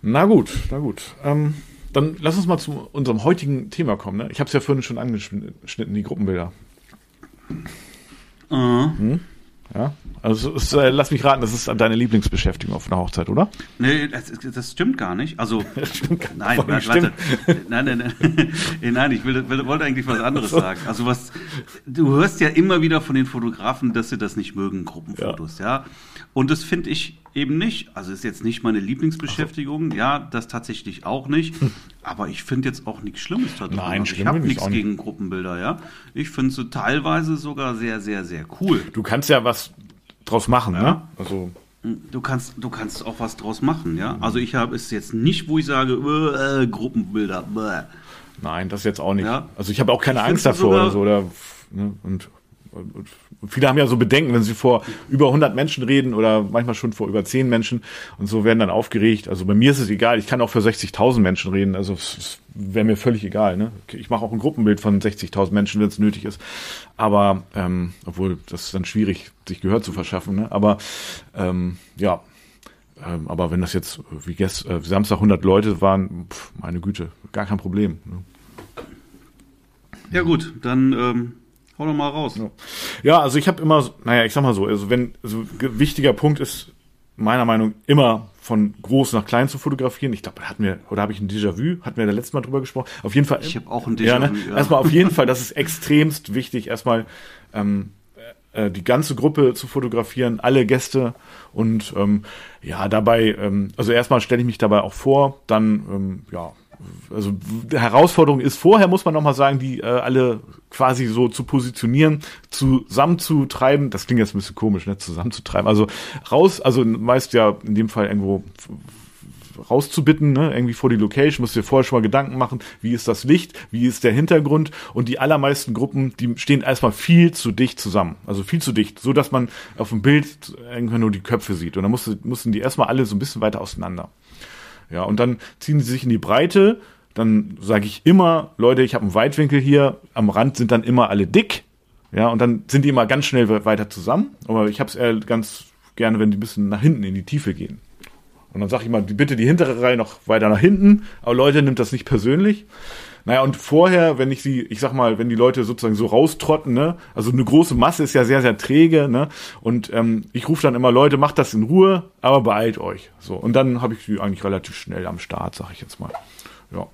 Na gut, na gut. Ähm, dann lass uns mal zu unserem heutigen Thema kommen. Ne? Ich habe es ja vorhin schon angeschnitten, die Gruppenbilder. Äh, Ja? Also ist, äh, lass mich raten, das ist deine Lieblingsbeschäftigung auf einer Hochzeit, oder? Nee, das, das stimmt gar nicht. Also, nein, Voll warte, stimmt. nein, nein, nein, nein, ich will, will, wollte eigentlich was anderes sagen. Also was, du hörst ja immer wieder von den Fotografen, dass sie das nicht mögen, Gruppenfotos, ja. Und das finde ich eben nicht. Also ist jetzt nicht meine Lieblingsbeschäftigung, ja, das tatsächlich auch nicht. Aber ich finde jetzt auch nichts Schlimmes da drin. Nein, also schlimm ich habe nichts auch nicht. gegen Gruppenbilder, ja. Ich finde sie teilweise sogar sehr, sehr, sehr cool. Du kannst ja was draus machen, ne? Ja. Also Du kannst, du kannst auch was draus machen, ja. Also ich habe es jetzt nicht, wo ich sage, äh, Gruppenbilder. Bäh. nein, das jetzt auch nicht. Ja. Also ich habe auch keine Ich Angst davor oder so. Oder, ne? und, viele haben ja so Bedenken, wenn sie vor über 100 Menschen reden oder manchmal schon vor über 10 Menschen und so werden dann aufgeregt. Also bei mir ist es egal. Ich kann auch für 60.000 Menschen reden. Also es, wäre mir völlig egal. Ne? Ich mache auch ein Gruppenbild von 60.000 Menschen, wenn es nötig ist. Aber ähm, obwohl das ist dann schwierig, sich Gehör zu verschaffen. Ne? Aber ähm, ja. Ähm, aber wenn das jetzt wie gest, äh, Samstag 100 Leute waren, pf, meine Güte, gar kein Problem. Ne? Ja gut, dann ähm, hau doch mal raus. Ja, ja also ich habe immer, naja, ich sag mal so, also wenn, so ge- wichtiger Punkt ist meiner Meinung nach immer von groß nach klein zu fotografieren. Ich glaube, hatten wir, oder habe ich ein Déjà-vu? Hatten wir da letztes Mal drüber gesprochen? Auf jeden Fall. Ich habe auch ein Ja, ne? Déjà-vu, ja. Erstmal auf jeden Fall, das ist extremst wichtig, erstmal ähm, äh, die ganze Gruppe zu fotografieren, alle Gäste und ähm, ja, dabei, ähm, also erstmal stelle ich mich dabei auch vor, dann ähm, ja, also Herausforderung ist vorher, muss man nochmal sagen, die äh, alle quasi so zu positionieren, zusammenzutreiben, das klingt jetzt ein bisschen komisch, ne, zusammenzutreiben, also raus, also meist ja in dem Fall irgendwo rauszubitten, ne? irgendwie vor die Location, musst dir vorher schon mal Gedanken machen, wie ist das Licht, wie ist der Hintergrund? Und die allermeisten Gruppen, die stehen erstmal viel zu dicht zusammen, also viel zu dicht, so dass man auf dem Bild irgendwann nur die Köpfe sieht. Und dann musste, mussten die erstmal alle so ein bisschen weiter auseinander. Ja, und dann ziehen sie sich in die Breite, dann sage ich immer, Leute, ich habe einen Weitwinkel hier, am Rand sind dann immer alle dick, ja, und dann sind die immer ganz schnell we- weiter zusammen, aber ich habe es eher ganz gerne, wenn die ein bisschen nach hinten in die Tiefe gehen. Und dann sage ich mal, bitte die hintere Reihe noch weiter nach hinten. Aber Leute, nimmt das nicht persönlich. Naja, und vorher, wenn ich sie, ich sag mal, wenn die Leute sozusagen so raustrotten, ne, also eine große Masse ist ja sehr, sehr träge, ne? Und ähm, ich rufe dann immer, Leute, macht das in Ruhe, aber beeilt euch. So, und dann habe ich sie eigentlich relativ schnell am Start, sag ich jetzt mal. Ja.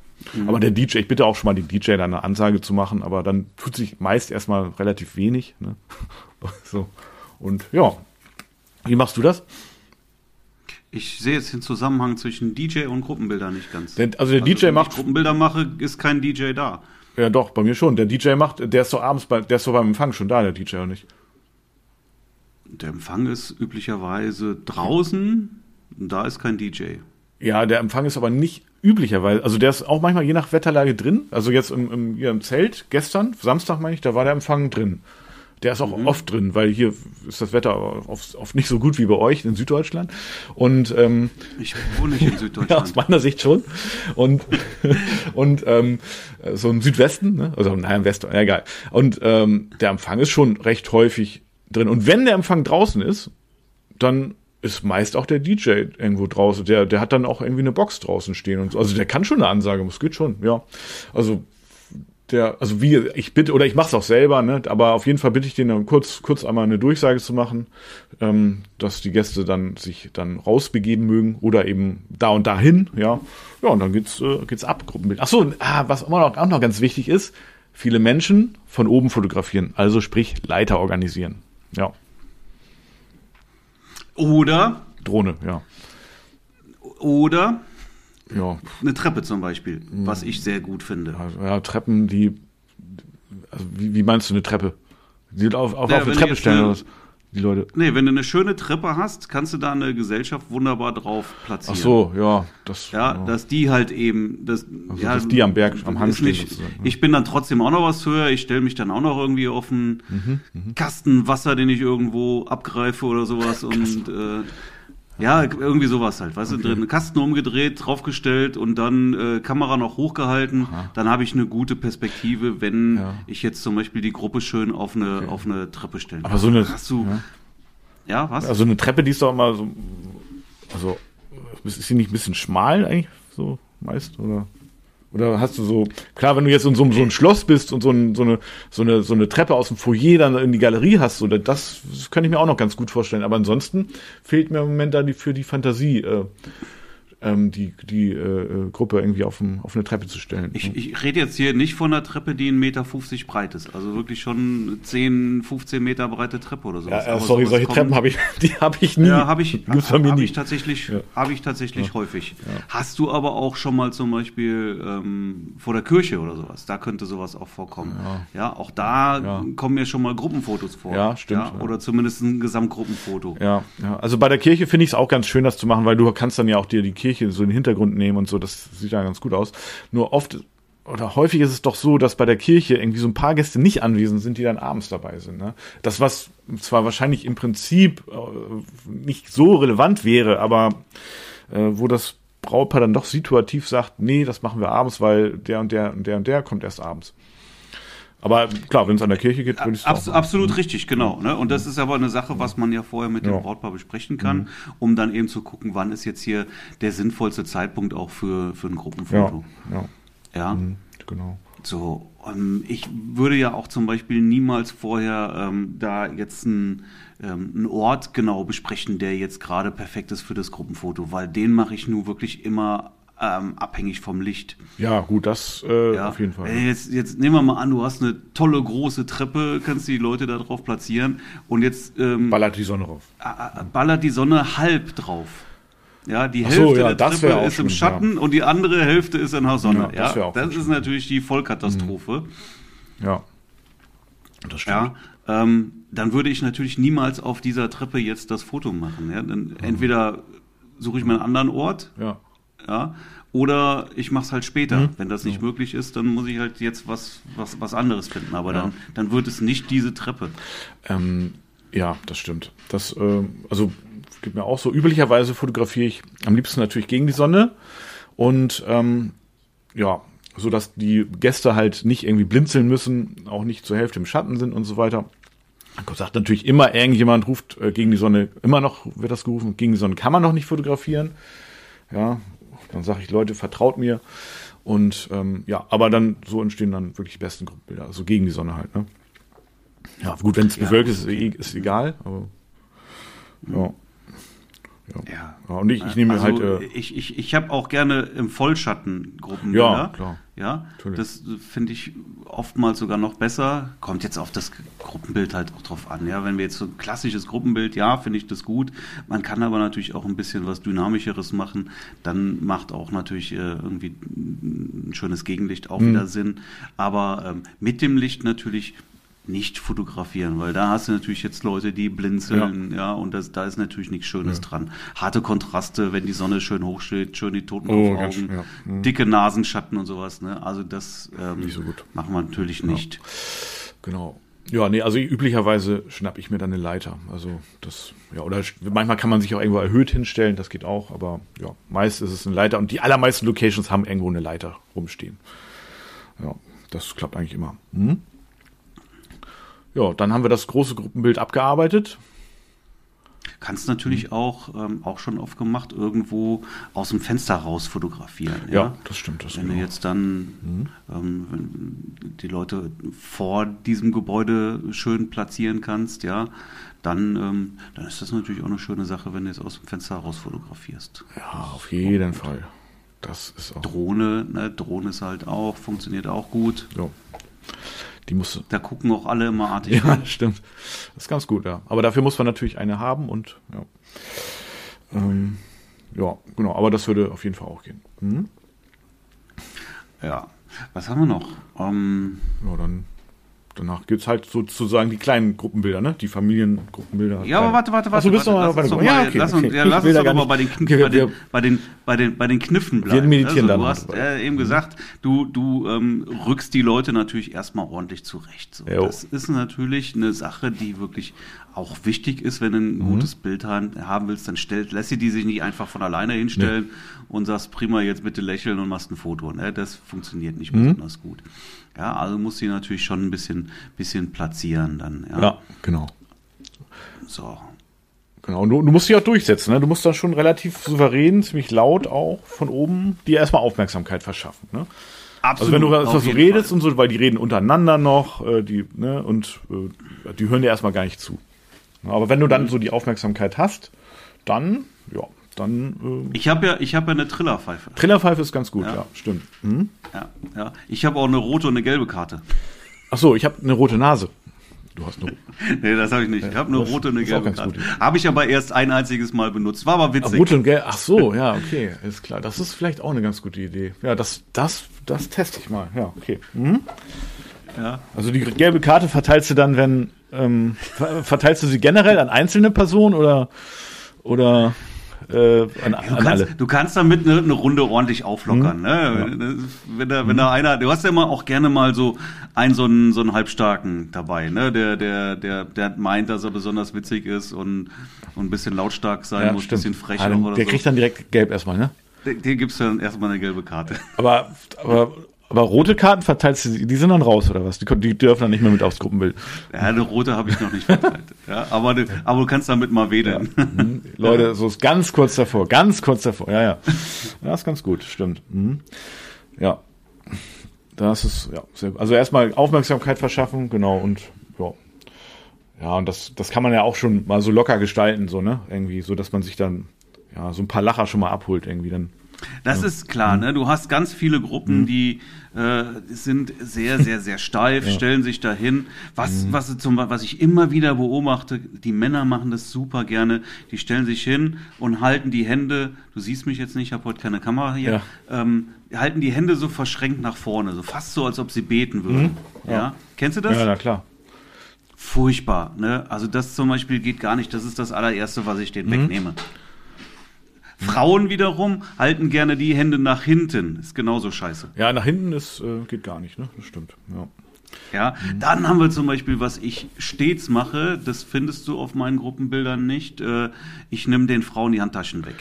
Aber der DJ, ich bitte auch schon mal den DJ da eine Ansage zu machen, aber dann tut sich meist erstmal relativ wenig. Ne? so. Und ja. Wie machst du das? Ich sehe jetzt den Zusammenhang zwischen DJ und Gruppenbilder nicht ganz. Der- also der DJ wenn macht- ich Gruppenbilder mache, ist kein DJ da. Ja, doch, bei mir schon. Der DJ macht, der ist doch abends bei, der ist doch beim Empfang schon da, der DJ oder nicht? Der Empfang ist üblicherweise draußen. Da ist kein DJ. Ja, der Empfang ist aber nicht üblicherweise, also der ist auch manchmal je nach Wetterlage drin. Also jetzt im, im, im Zelt, gestern, Samstag meine ich, da war der Empfang drin. Der ist auch oft drin, weil hier ist das Wetter oft, oft nicht so gut wie bei euch in Süddeutschland. Und ähm, Ich wohne nicht in Ja, Süddeutschland. aus meiner Sicht schon. Und, und ähm, so im Südwesten, ne? also nein, im Westen, ja, egal. Und ähm, der Empfang ist schon recht häufig drin. Und wenn der Empfang draußen ist, dann ist meist auch der DJ irgendwo draußen. Der, der hat dann auch irgendwie eine Box draußen stehen und so. Also der kann schon eine Ansage, es geht schon, ja. Also der, also wie, ich bitte, oder ich mache es auch selber, ne? aber auf jeden Fall bitte ich den dann kurz, kurz einmal eine Durchsage zu machen, ähm, dass die Gäste dann sich dann rausbegeben mögen oder eben da und dahin, ja. Ja, und dann geht's, äh, geht's ab, Gruppenbild. Ach so, ah, was immer noch, auch noch ganz wichtig ist, viele Menschen von oben fotografieren, also sprich Leiter organisieren. Ja, Oder, Drohne, ja. oder Ja, eine Treppe zum Beispiel, Mhm. was ich sehr gut finde. ja Treppen, die, also wie, wie meinst du eine Treppe? Die auf, auf, Ja, auf eine Treppe stellen eine- oder was? Die Leute. Nee, wenn du eine schöne Treppe hast, kannst du da eine Gesellschaft wunderbar drauf platzieren. Ach so, ja, das. Ja, dass die halt eben, das, Also, ja, dass die am Berg, am Hang stehen nicht, ne? Ich bin dann trotzdem auch noch was höher. Ich stelle mich dann auch noch irgendwie auf einen Kasten Wasser, den ich irgendwo abgreife oder sowas und äh, ja, irgendwie sowas halt, weißt du, drin Kasten umgedreht, draufgestellt und dann äh, Kamera noch hochgehalten. Dann habe ich eine gute Perspektive, wenn Ja. ich jetzt zum Beispiel die Gruppe schön auf eine auf eine Treppe stellen. Aber kann. so eine- hast du, ja. ja, was? Also eine Treppe, die ist doch immer so. Also, ist sie nicht ein bisschen schmal eigentlich, so meist? Oder? Oder hast du so, klar, wenn du jetzt in so, so ein Schloss bist und so, ein, so, eine, so, eine, so eine Treppe aus dem Foyer dann in die Galerie hast, oder das, das kann ich mir auch noch ganz gut vorstellen. Aber ansonsten fehlt mir im Moment da die, für die Fantasie, äh, ähm, die, die äh, äh, Gruppe irgendwie auf, ein, auf eine Treppe zu stellen. Ich, ich rede jetzt hier nicht von einer Treppe, die 1,50 Meter breit ist. Also wirklich schon 10, 15 Meter breite Treppe oder ja, sowas. äh, Aber sorry, sowas solche kommt- Treppen habe ich, die habe ich nie. Ja, habe ich, Gibt's hab nie. ich tatsächlich, Ja. habe ich tatsächlich häufig. Hast du aber auch schon mal zum Beispiel ähm, vor der Kirche oder sowas? Da könnte sowas auch vorkommen. Ja, auch da Ja. kommen mir schon mal Gruppenfotos vor. Ja, stimmt, ja. Oder zumindest ein Gesamtgruppenfoto. Ja, ja, also bei der Kirche finde ich es auch ganz schön, das zu machen, weil du kannst dann ja auch dir die Kirche so in den Hintergrund nehmen und so, das sieht ja ganz gut aus. Nur oft oder häufig ist es doch so, dass bei der Kirche irgendwie so ein paar Gäste nicht anwesend sind, die dann abends dabei sind. Ne? Das, was zwar wahrscheinlich im Prinzip äh, nicht so relevant wäre, aber äh, wo das Brautpaar dann doch situativ sagt, nee, das machen wir abends, weil der und der und der und der kommt erst abends. Aber klar, wenn es an der Kirche geht, würde ich es Abs absolut richtig, genau. Ne? Und das ist aber eine Sache, was man ja vorher mit Ja. dem Brautpaar besprechen kann, um dann eben zu gucken, wann ist jetzt hier der sinnvollste Zeitpunkt auch für, für ein Ja, Gruppenfoto. ja, Ja. mhm, genau. So, ähm, ich würde ja auch zum Beispiel niemals vorher ähm, da jetzt ein ähm, einen Ort genau besprechen, der jetzt gerade perfekt ist für das Gruppenfoto, weil den mache ich nur wirklich immer ähm, abhängig vom Licht. Ja, gut, das äh, Ja. auf jeden Fall. Äh, Jetzt, jetzt nehmen wir mal an, du hast eine tolle große Treppe, kannst die Leute da drauf platzieren und jetzt ähm, Ballert die Sonne rauf. äh, ballert die Sonne halb drauf. Ja, die Ach so, Hälfte ja, der Treppe ist im schön, Schatten und die andere Hälfte ist in der Sonne. Ja, das Ja, das ist natürlich die Vollkatastrophe. Ja. Das stimmt. Ja, ähm, dann würde ich natürlich niemals auf dieser Treppe jetzt das Foto machen. Ja? Dann entweder suche ich mir einen anderen Ort, Ja. Ja, oder ich mache es halt später. Mhm. Wenn das nicht möglich ist, dann muss ich halt jetzt was, was, was anderes finden. Aber Ja. dann, dann wird es nicht diese Treppe. Ähm, ja, das stimmt. Das, ähm, also geht mir auch so. Üblicherweise fotografiere ich am liebsten natürlich gegen die Sonne und ähm, ja, so dass die Gäste halt nicht irgendwie blinzeln müssen, auch nicht zur Hälfte im Schatten sind und so weiter. Dann sagt natürlich immer irgendjemand ruft äh, gegen die Sonne, immer noch wird das gerufen, gegen die Sonne kann man noch nicht fotografieren. Ja, dann sage ich, Leute, vertraut mir. Und ähm, ja, aber dann so entstehen dann wirklich die besten Gruppenbilder, also gegen die Sonne halt. Ne? Ja, gut, wenn es Ja. bewölkt ist, ist, eh- egal, aber ja. Ja. ja und ich, ich nehme Also, halt, äh, ich ich, ich habe auch gerne im Vollschatten Gruppenbilder. Ja, klar. Ja, das finde ich oftmals sogar noch besser. Kommt jetzt auf das Gruppenbild halt auch drauf an. Ja, wenn wir jetzt so ein klassisches Gruppenbild, ja, finde ich das gut. Man kann aber natürlich auch ein bisschen was Dynamischeres machen. Dann macht auch natürlich äh, irgendwie ein schönes Gegenlicht auch Mhm. wieder Sinn. Aber ähm, mit dem Licht natürlich nicht fotografieren, weil da hast du natürlich jetzt Leute, die blinzeln, ja, und das, da ist natürlich nichts Schönes dran. Harte Kontraste, wenn die Sonne schön hoch steht, schön die Oh, Totenkopfaugen, ganz schön, ja. Mhm. dicke Nasenschatten und sowas, ne? Also das ähm, so machen wir natürlich nicht. genau. Ja, nee, also üblicherweise schnapp ich mir dann eine Leiter. Also das, ja, oder manchmal kann man sich auch irgendwo erhöht hinstellen, das geht auch, aber ja, meist ist es eine Leiter und die allermeisten Locations haben irgendwo eine Leiter rumstehen. Ja, das klappt eigentlich immer. Mhm. Ja, dann haben wir das große Gruppenbild abgearbeitet. Kannst Mhm. natürlich auch, ähm, auch schon oft gemacht, irgendwo aus dem Fenster raus fotografieren. Ja, Ja, das stimmt. Das Wenn du genau. jetzt dann ähm, wenn die Leute vor diesem Gebäude schön platzieren kannst, ja, dann, ähm, dann ist das natürlich auch eine schöne Sache, wenn du jetzt aus dem Fenster raus fotografierst. Ja, auf jeden Fall. Das ist auch. Drohne, ne, Drohne ist halt auch, funktioniert auch gut. Ja. Die musste. Da gucken auch alle immer artig. Ja, stimmt. Das ist ganz gut, ja. Aber dafür muss man natürlich eine haben und ja. Ähm, ja, genau. Aber das würde auf jeden Fall auch gehen. Mhm. Ja. Was haben wir noch? Ähm, Ja, dann danach gibt's halt sozusagen die kleinen Gruppenbilder, ne? Die Familiengruppenbilder. Ja, aber warte, warte, warte. so, bist du warte, lass bei uns Ja, okay, lass uns, okay. ja, lass uns nicht- bei den, bei, den, wir- bei, den, bei, den, bei den Kniffen bleiben. meditieren also, dann Du noch hast äh, eben gesagt, du, du ähm, rückst die Leute natürlich erstmal ordentlich zurecht. So. Das ist natürlich eine Sache, die wirklich auch wichtig ist, wenn du ein Mhm. gutes Bild haben willst, dann stellt, lässt sie die sich nicht einfach von alleine hinstellen und sagst, prima, jetzt bitte lächeln und machst ein Foto. Ne? Das funktioniert nicht Mhm. besonders gut. Ja, also musst du sie natürlich schon ein bisschen, bisschen platzieren dann. Ja, Ja, genau. so. Genau. Und du, du musst dich auch durchsetzen, ne? Du musst dann schon relativ souverän, ziemlich laut auch von oben dir erstmal Aufmerksamkeit verschaffen, ne? Also wenn du Absolut, was so redest Fall. und so, weil die reden untereinander noch, äh, die, ne, und äh, die hören dir erstmal gar nicht zu. Aber wenn du dann so die Aufmerksamkeit hast, dann, ja, dann äh, Ich habe ja, ich habe ja eine Trillerpfeife. Trillerpfeife ist ganz gut, ja, Ja. stimmt. Mhm. Ja, ja. Ich habe auch eine rote und eine gelbe Karte. Ach so, ich habe eine rote Nase. Du hast eine Nee, das habe ich nicht. Ich habe eine das rote und eine gelbe Karte. Habe ich aber erst ein einziges Mal benutzt. War aber Ach, witzig. rote und gelb. Ach so, ja, okay, ist klar. Das ist vielleicht auch eine ganz gute Idee. Ja, das, das, das teste ich mal. Ja, okay. Mhm. Ja. Also die gelbe Karte verteilst du dann, wenn ähm, ver- verteilst du sie generell an einzelne Personen oder oder äh, an, Du an kannst, alle? du kannst damit eine, eine Runde ordentlich auflockern. Ne? Das- Wenn, da, wenn da einer, du hast ja immer auch gerne mal so einen so einen, so einen halbstarken dabei, ne? der, der, der, der meint, dass er besonders witzig ist und, und ein bisschen lautstark sein muss, ein bisschen frech oder der so. kriegt dann direkt gelb erstmal, ne? Den, den gibst du dann erstmal eine gelbe Karte. Aber, aber, aber rote Karten verteilst du, die sind dann raus, oder was? Die, die dürfen dann nicht mehr mit aufs Gruppenbild. Ja, eine rote habe ich noch nicht verteilt. ja, aber, du, aber du kannst damit mal wedeln. Mhm. Leute, so ist ganz kurz davor, ganz kurz davor, ja, ja. Ja, ist ganz gut, stimmt. Mhm. Ja. Das ist, ja, sehr, also erstmal Aufmerksamkeit verschaffen, genau, und ja. Ja, und das, das kann man ja auch schon mal so locker gestalten, so, ne? Irgendwie, so dass man sich dann, ja, so ein paar Lacher schon mal abholt, irgendwie dann. Das ja. ist klar, ne? Du hast ganz viele Gruppen, mhm. die äh, sind sehr, sehr, sehr steif, ja. stellen sich dahin. Was, mhm. was, zum, was ich immer wieder beobachte, die Männer machen das super gerne. Die stellen sich hin und halten die Hände, du siehst mich jetzt nicht, ich habe heute keine Kamera hier, ja. ähm, halten die Hände so verschränkt nach vorne, so fast so, als ob sie beten würden. Mhm. Ja. Kennst du das? Ja, na klar. Furchtbar, ne? Also das zum Beispiel geht gar nicht. Das ist das allererste, was ich denen mhm. wegnehme. Frauen wiederum halten gerne die Hände nach hinten. Ist genauso scheiße. Ja, nach hinten ist, äh, geht gar nicht, ne? Das stimmt. Ja. Ja, dann haben wir zum Beispiel, was ich stets mache, das findest du auf meinen Gruppenbildern nicht. Äh, ich nehme den Frauen die Handtaschen weg.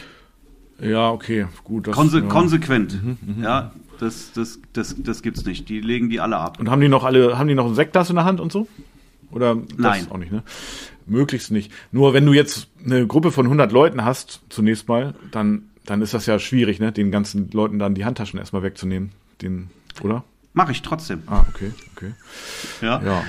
Ja, okay, gut. Das, Konse ja. Konsequent. Mhm, mh, ja, das, das, das, das gibt's nicht. Die legen die alle ab. Und haben die noch alle, haben die noch ein Sektglas in der Hand und so? Oder Nein. auch nicht, ne? Möglichst nicht. Nur wenn du jetzt eine Gruppe von 100 Leuten hast, zunächst mal, dann, dann ist das ja schwierig, ne? Den ganzen Leuten dann die Handtaschen erstmal wegzunehmen. Den, oder? Mache ich trotzdem. Ah, okay, okay. Ja. ja.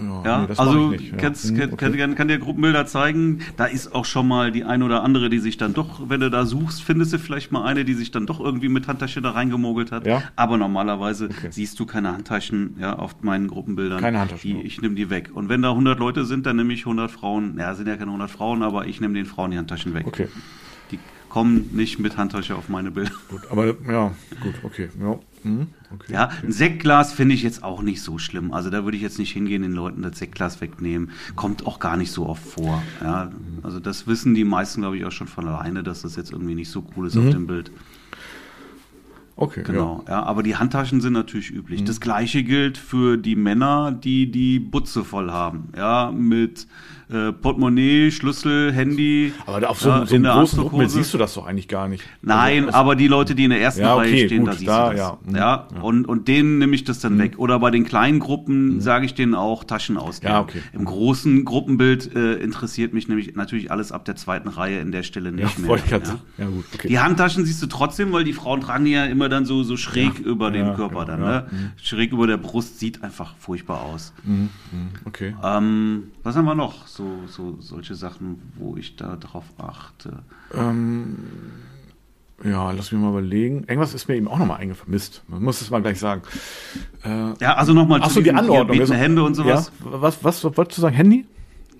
Ja, ja nee, also ja. Kannst, hm, okay. kann, kann dir Gruppenbilder zeigen. Da ist auch schon mal die ein oder andere, die sich dann doch, wenn du da suchst, findest du vielleicht mal eine, die sich dann doch irgendwie mit Handtasche da reingemogelt hat. Ja? Aber normalerweise okay. siehst du keine Handtaschen ja, auf meinen Gruppenbildern. Keine Handtaschen. Die, ich nehme die weg. Und wenn da 100 Leute sind, dann nehme ich 100 Frauen. Ja, sind ja keine 100 Frauen, aber ich nehme den Frauen die Handtaschen weg. Okay kommen nicht mit Handtasche auf meine Bilder. Gut, aber ja, gut, okay. Ja, mhm, okay, ja ein Sektglas finde ich jetzt auch nicht so schlimm. Also da würde ich jetzt nicht hingehen, den Leuten das Sektglas wegnehmen. Kommt auch gar nicht so oft vor. Ja, also das wissen die meisten, glaube ich, auch schon von alleine, dass das jetzt irgendwie nicht so cool ist mhm. auf dem Bild. Okay. Genau, ja. ja. aber die Handtaschen sind natürlich üblich. Mhm. Das gleiche gilt für die Männer, die die Butze voll haben. Ja, mit äh, Portemonnaie, Schlüssel, Handy. Aber auf so, ja, so einem großen Druckbild siehst du das doch eigentlich gar nicht. Nein, also, aber die Leute, die in der ersten ja, okay, Reihe stehen, gut, da siehst da, du das. Ja, mhm. ja, Und, und denen nehme ich das dann mhm. weg. Oder bei den kleinen Gruppen mhm. sage ich denen auch Taschen ausgeben. Ja, okay. Im großen Gruppenbild äh, interessiert mich nämlich natürlich alles ab der zweiten Reihe in der Stelle nicht ja, mehr. Ja. ja, gut, okay. Die Handtaschen siehst du trotzdem, weil die Frauen tragen die ja immer dann so, so schräg über den Körper dann. Ne? Mhm. Schräg über der Brust sieht einfach furchtbar aus. Mhm. Okay. Ähm, was haben wir noch? So, so, so solche Sachen, wo ich da drauf achte? Ähm, ja, lass mich mal überlegen. Irgendwas ist mir eben auch nochmal eingefamist. Man muss es mal gleich sagen. Äh, ja, also nochmal zu so, die Anordnung. Also, Hände und sowas. Ja, was, was, was wolltest du sagen? Handy?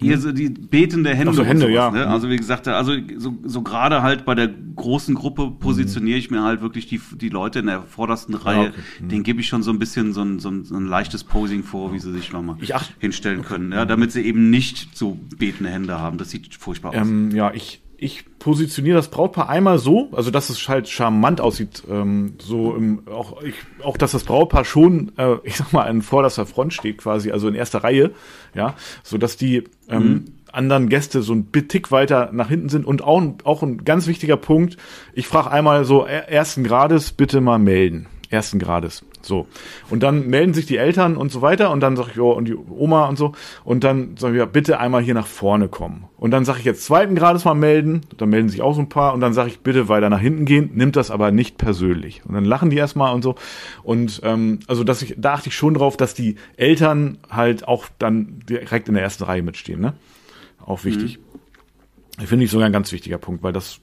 Hier so die betende Hände. so, Hände, sowas, ja. Ne? Also wie gesagt, also so, so gerade halt bei der großen Gruppe positioniere ich mir halt wirklich die, die Leute in der vordersten Reihe. Okay. Mhm. Den gebe ich schon so ein bisschen so ein, so ein, so ein leichtes Posing vor, wie sie sich nochmal hinstellen können. Ja, damit sie eben nicht so betende Hände haben. Das sieht furchtbar aus. Ähm, ja, ich ich positioniere das Brautpaar einmal so, also dass es halt charmant aussieht, ähm, so im, auch, ich, auch dass das Brautpaar schon, äh, ich sag mal, an vorderster Front steht quasi, also in erster Reihe, ja, so dass die ähm, mhm. anderen Gäste so ein Tick weiter nach hinten sind und auch, auch ein ganz wichtiger Punkt, ich frage einmal so ersten Grades bitte mal melden, ersten Grades. So. Und dann melden sich die Eltern und so weiter und dann sage ich, ja, und die Oma und so. Und dann sage ich, ja, bitte einmal hier nach vorne kommen. Und dann sage ich jetzt zweiten Grades mal melden. Dann melden sich auch so ein paar. Und dann sage ich, bitte weiter nach hinten gehen. Nimmt das aber nicht persönlich. Und dann lachen die erstmal und so. Und ähm, also dass ich, da achte ich schon drauf, dass die Eltern halt auch dann direkt in der ersten Reihe mitstehen. Ne? Auch wichtig. Mhm. Finde ich sogar ein ganz wichtiger Punkt, weil das,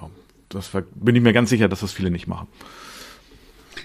ja, das bin ich mir ganz sicher, dass das viele nicht machen.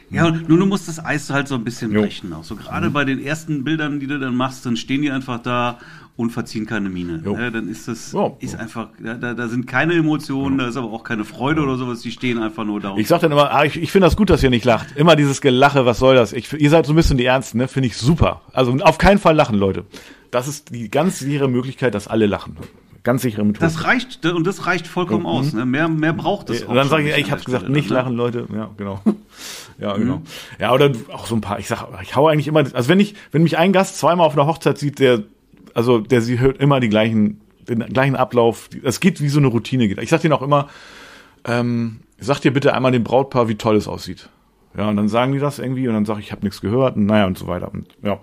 Ja, nur du musst das Eis halt so ein bisschen brechen auch. So gerade mhm. bei den ersten Bildern, die du dann machst, dann stehen die einfach da und verziehen keine Miene. Ja, dann ist das ja, ist einfach, da, da sind keine Emotionen, da ist aber auch keine Freude oder sowas, die stehen einfach nur da. Ich sag dann immer, ah, ich, ich finde das gut, dass ihr nicht lacht. Immer dieses Gelache, was soll das? Ich, ihr seid so ein bisschen die Ernsten, ne? Finde ich super. Also auf keinen Fall lachen, Leute. Das ist die ganz sichere Möglichkeit, dass alle lachen. Ganz sichere Methode. Das reicht, und das reicht vollkommen mhm. aus. Ne? Mehr, mehr braucht es auch. Dann sage ich, ich habe gesagt, nicht ne? lachen, Leute. Ja, genau. ja, genau. Mhm. Ja, oder auch so ein paar. Ich sag, ich hau eigentlich immer. Also wenn ich, wenn mich ein Gast zweimal auf einer Hochzeit sieht, der, also der sie hört immer die gleichen, den gleichen Ablauf. Es geht wie so eine Routine. Ich sag denen auch immer, ähm, sag dir bitte einmal dem Brautpaar, wie toll es aussieht. Ja, und dann sagen die das irgendwie und dann sage ich, ich habe nichts gehört und naja und so weiter. Und ja,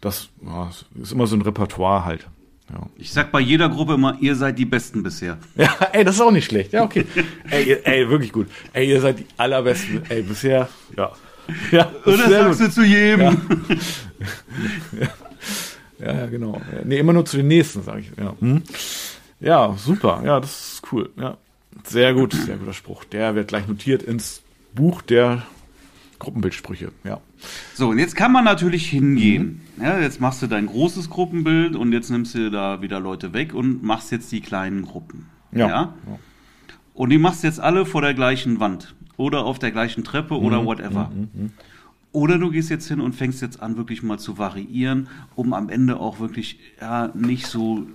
das ja, ist immer so ein Repertoire halt. Ja. Ich sag bei jeder Gruppe immer, ihr seid die Besten bisher. Ja, ey, das ist auch nicht schlecht. Ja, okay. ey, ey, wirklich gut. Ey, ihr seid die allerbesten. Ey, bisher, ja. Ja, Oder sagst du zu jedem? Ja, ja, genau. Nee, immer nur zu den nächsten, sage ich. Ja. Hm? ja, super. Ja, das ist cool. Ja. Sehr gut, sehr guter Spruch. Der wird gleich notiert ins Buch der Gruppenbildsprüche. Ja. So, und jetzt kann man natürlich hingehen. Mhm. Ja, jetzt machst du dein großes Gruppenbild und jetzt nimmst du da wieder Leute weg und machst jetzt die kleinen Gruppen. Ja. ja? Und die machst jetzt alle vor der gleichen Wand oder auf der gleichen Treppe Mhm. oder whatever. Oder du gehst jetzt hin und fängst jetzt an, wirklich mal zu variieren, um am Ende auch wirklich ja, nicht so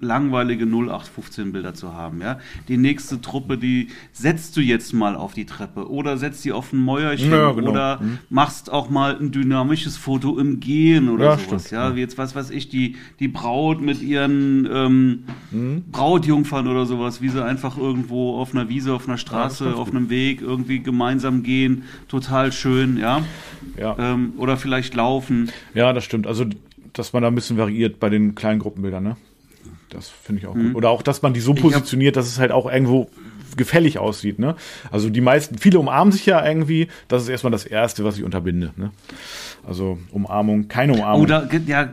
langweilige 0815 Bilder zu haben, ja. Die nächste Truppe, die setzt du jetzt mal auf die Treppe oder setzt sie auf ein Mäuerchen Ja, genau. oder machst auch mal ein dynamisches Foto im Gehen oder Ja, sowas, stimmt, ja. ja. Wie jetzt, was weiß ich, die, die Braut mit ihren ähm, Mhm. Brautjungfern oder sowas, wie sie einfach irgendwo auf einer Wiese, auf einer Straße, ganz auf gut. einem Weg irgendwie gemeinsam gehen, total schön, ja. Ja. Ähm, oder vielleicht laufen. ja, das stimmt. Also, dass man da ein bisschen variiert bei den kleinen Gruppenbildern, ne? Das finde ich auch gut. Oder auch, dass man die so positioniert, dass es halt auch irgendwo gefällig aussieht, ne? Also die meisten, viele umarmen sich ja irgendwie. Das ist erstmal das Erste, was ich unterbinde, ne? Also Umarmung, keine Umarmung. Gibt- ja,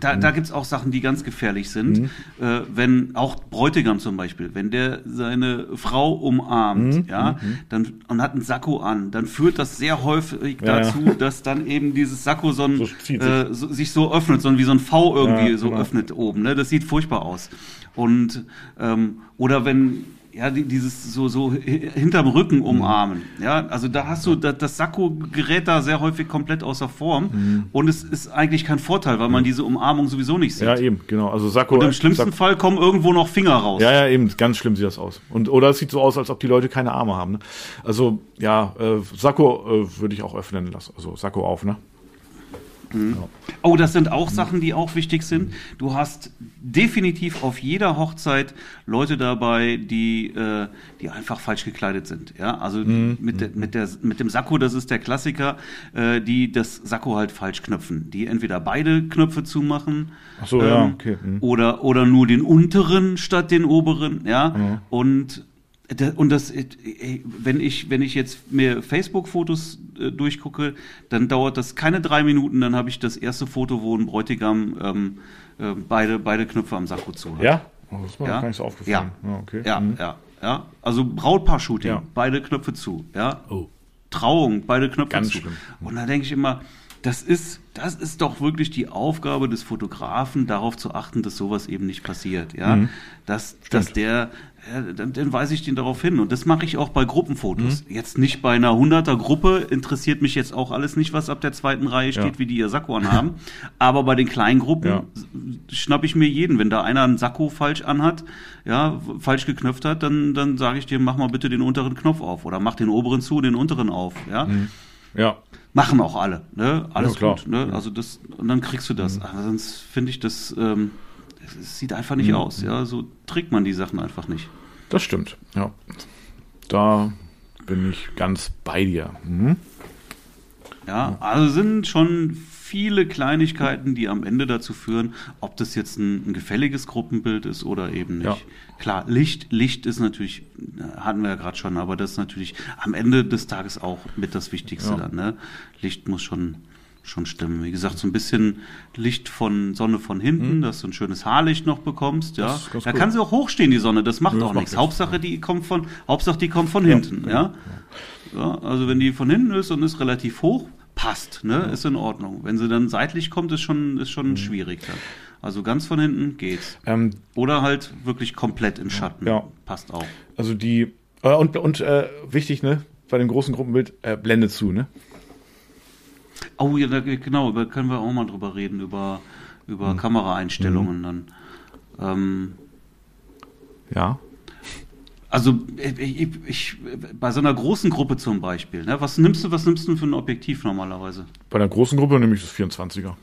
da, da gibt es auch Sachen, die ganz gefährlich sind. Äh, wenn auch Bräutigam zum Beispiel, wenn der seine Frau umarmt, ja, dann und hat einen Sakko an, dann führt das sehr häufig Ja, dazu, dass dann eben dieses Sakko so, ein, So sich. äh, so, sich so öffnet, so wie so ein V irgendwie Ja, so genau. öffnet oben. Ne? Das sieht furchtbar aus. Und ähm, oder wenn ja, die, dieses so, so hi- hinterm Rücken umarmen. Ja, also da hast du, das, das Sakko gerät da sehr häufig komplett außer Form und es ist eigentlich kein Vorteil, weil man diese Umarmung sowieso nicht sieht. ja, eben, genau. Also Sakko. und im schlimmsten Sakko, Fall kommen irgendwo noch Finger raus. Ja, ja, eben, ganz schlimm sieht das aus. Und, oder es sieht so aus, als ob die Leute keine Arme haben. Ne? Also, ja, äh, Sakko äh, würde ich auch öffnen lassen. Also Sakko auf, ne? Oh, das sind auch Sachen, die auch wichtig sind. Du hast definitiv auf jeder Hochzeit Leute dabei, die, äh, die einfach falsch gekleidet sind. Ja, also mit, der, mit, der, mit dem Sakko, das ist der Klassiker, äh, die das Sakko halt falsch knöpfen. Die entweder beide Knöpfe zumachen. Ach so, ja, okay, mhm. Oder, oder nur den unteren statt den oberen. Ja, und da- Und das, äh, wenn ich, wenn ich jetzt mir Facebook-Fotos äh, durchgucke, dann dauert das keine drei Minuten, dann habe ich das erste Foto, wo ein Bräutigam ähm, äh, beide, beide Knöpfe am Sakko zu hat. Ja? Oh, das ist mir Ja. gar nicht so aufgefallen. Ja, okay. Ja, Mhm. ja, ja. Also Brautpaar-Shooting, Ja. beide Knöpfe zu. Ja. Oh. Trauung, beide Knöpfe Ganz zu. schlimm. Und da denke ich immer, das ist, das ist doch wirklich die Aufgabe des Fotografen, darauf zu achten, dass sowas eben nicht passiert. Ja, Mhm. dass, dass der, ja, dann, dann weise ich den darauf hin. Und das mache ich auch bei Gruppenfotos. Mhm. Jetzt nicht bei einer 100er Gruppe, interessiert mich jetzt auch alles nicht, was ab der zweiten Reihe steht, Ja. wie die ihr Sakko anhaben. Aber bei den kleinen Gruppen Ja. schnapp ich mir jeden. Wenn da einer einen Sakko falsch anhat, ja, falsch geknöpft hat, dann, dann sage ich dir, mach mal bitte den unteren Knopf auf oder mach den oberen zu, den unteren auf. Ja, Ja. machen auch alle. Ne? Alles Ja, klar. gut. Ne? Also das und dann kriegst du das. Aber sonst finde ich das, ähm, es- sieht einfach nicht aus. Ja, so trägt man die Sachen einfach nicht. Das stimmt, ja. Da bin ich ganz bei dir. Mhm. Ja, also sind schon viele Kleinigkeiten, die am Ende dazu führen, ob das jetzt ein, ein gefälliges Gruppenbild ist oder eben nicht. Ja. Klar, Licht, Licht ist natürlich, äh, hatten wir ja gerade schon, aber das ist natürlich am Ende des Tages auch mit das Wichtigste Ja. dann. Ne? Licht muss schon, schon stimmen. Wie gesagt, so ein bisschen Licht von Sonne von hinten, dass du ein schönes Haarlicht noch bekommst. Ja, Mhm. Das da cool. kann sie auch hochstehen, die Sonne. Das macht Ja, das auch macht nichts. nichts. Hauptsache, die kommt von, Hauptsache, die kommt von hinten. Ja. Ja, also wenn die von hinten ist und ist relativ hoch, passt, ne? Ist in Ordnung. Wenn sie dann seitlich kommt, ist schon, ist Mhm. schon schwierig dann. Also ganz von hinten geht's. Ähm, Oder halt wirklich komplett in Schatten. Ja. Passt auch. also die, äh, und, und äh, wichtig, ne, bei dem großen Gruppenbild, äh, Blende zu, ne? Oh ja, da, genau, da können wir auch mal drüber reden, über, über Mhm. Kameraeinstellungen dann. Ähm, Ja. Also ich, ich, ich, bei so einer großen Gruppe zum Beispiel, ne? Was nimmst du, was nimmst du für ein Objektiv normalerweise? Bei der großen Gruppe nehme ich das 24er.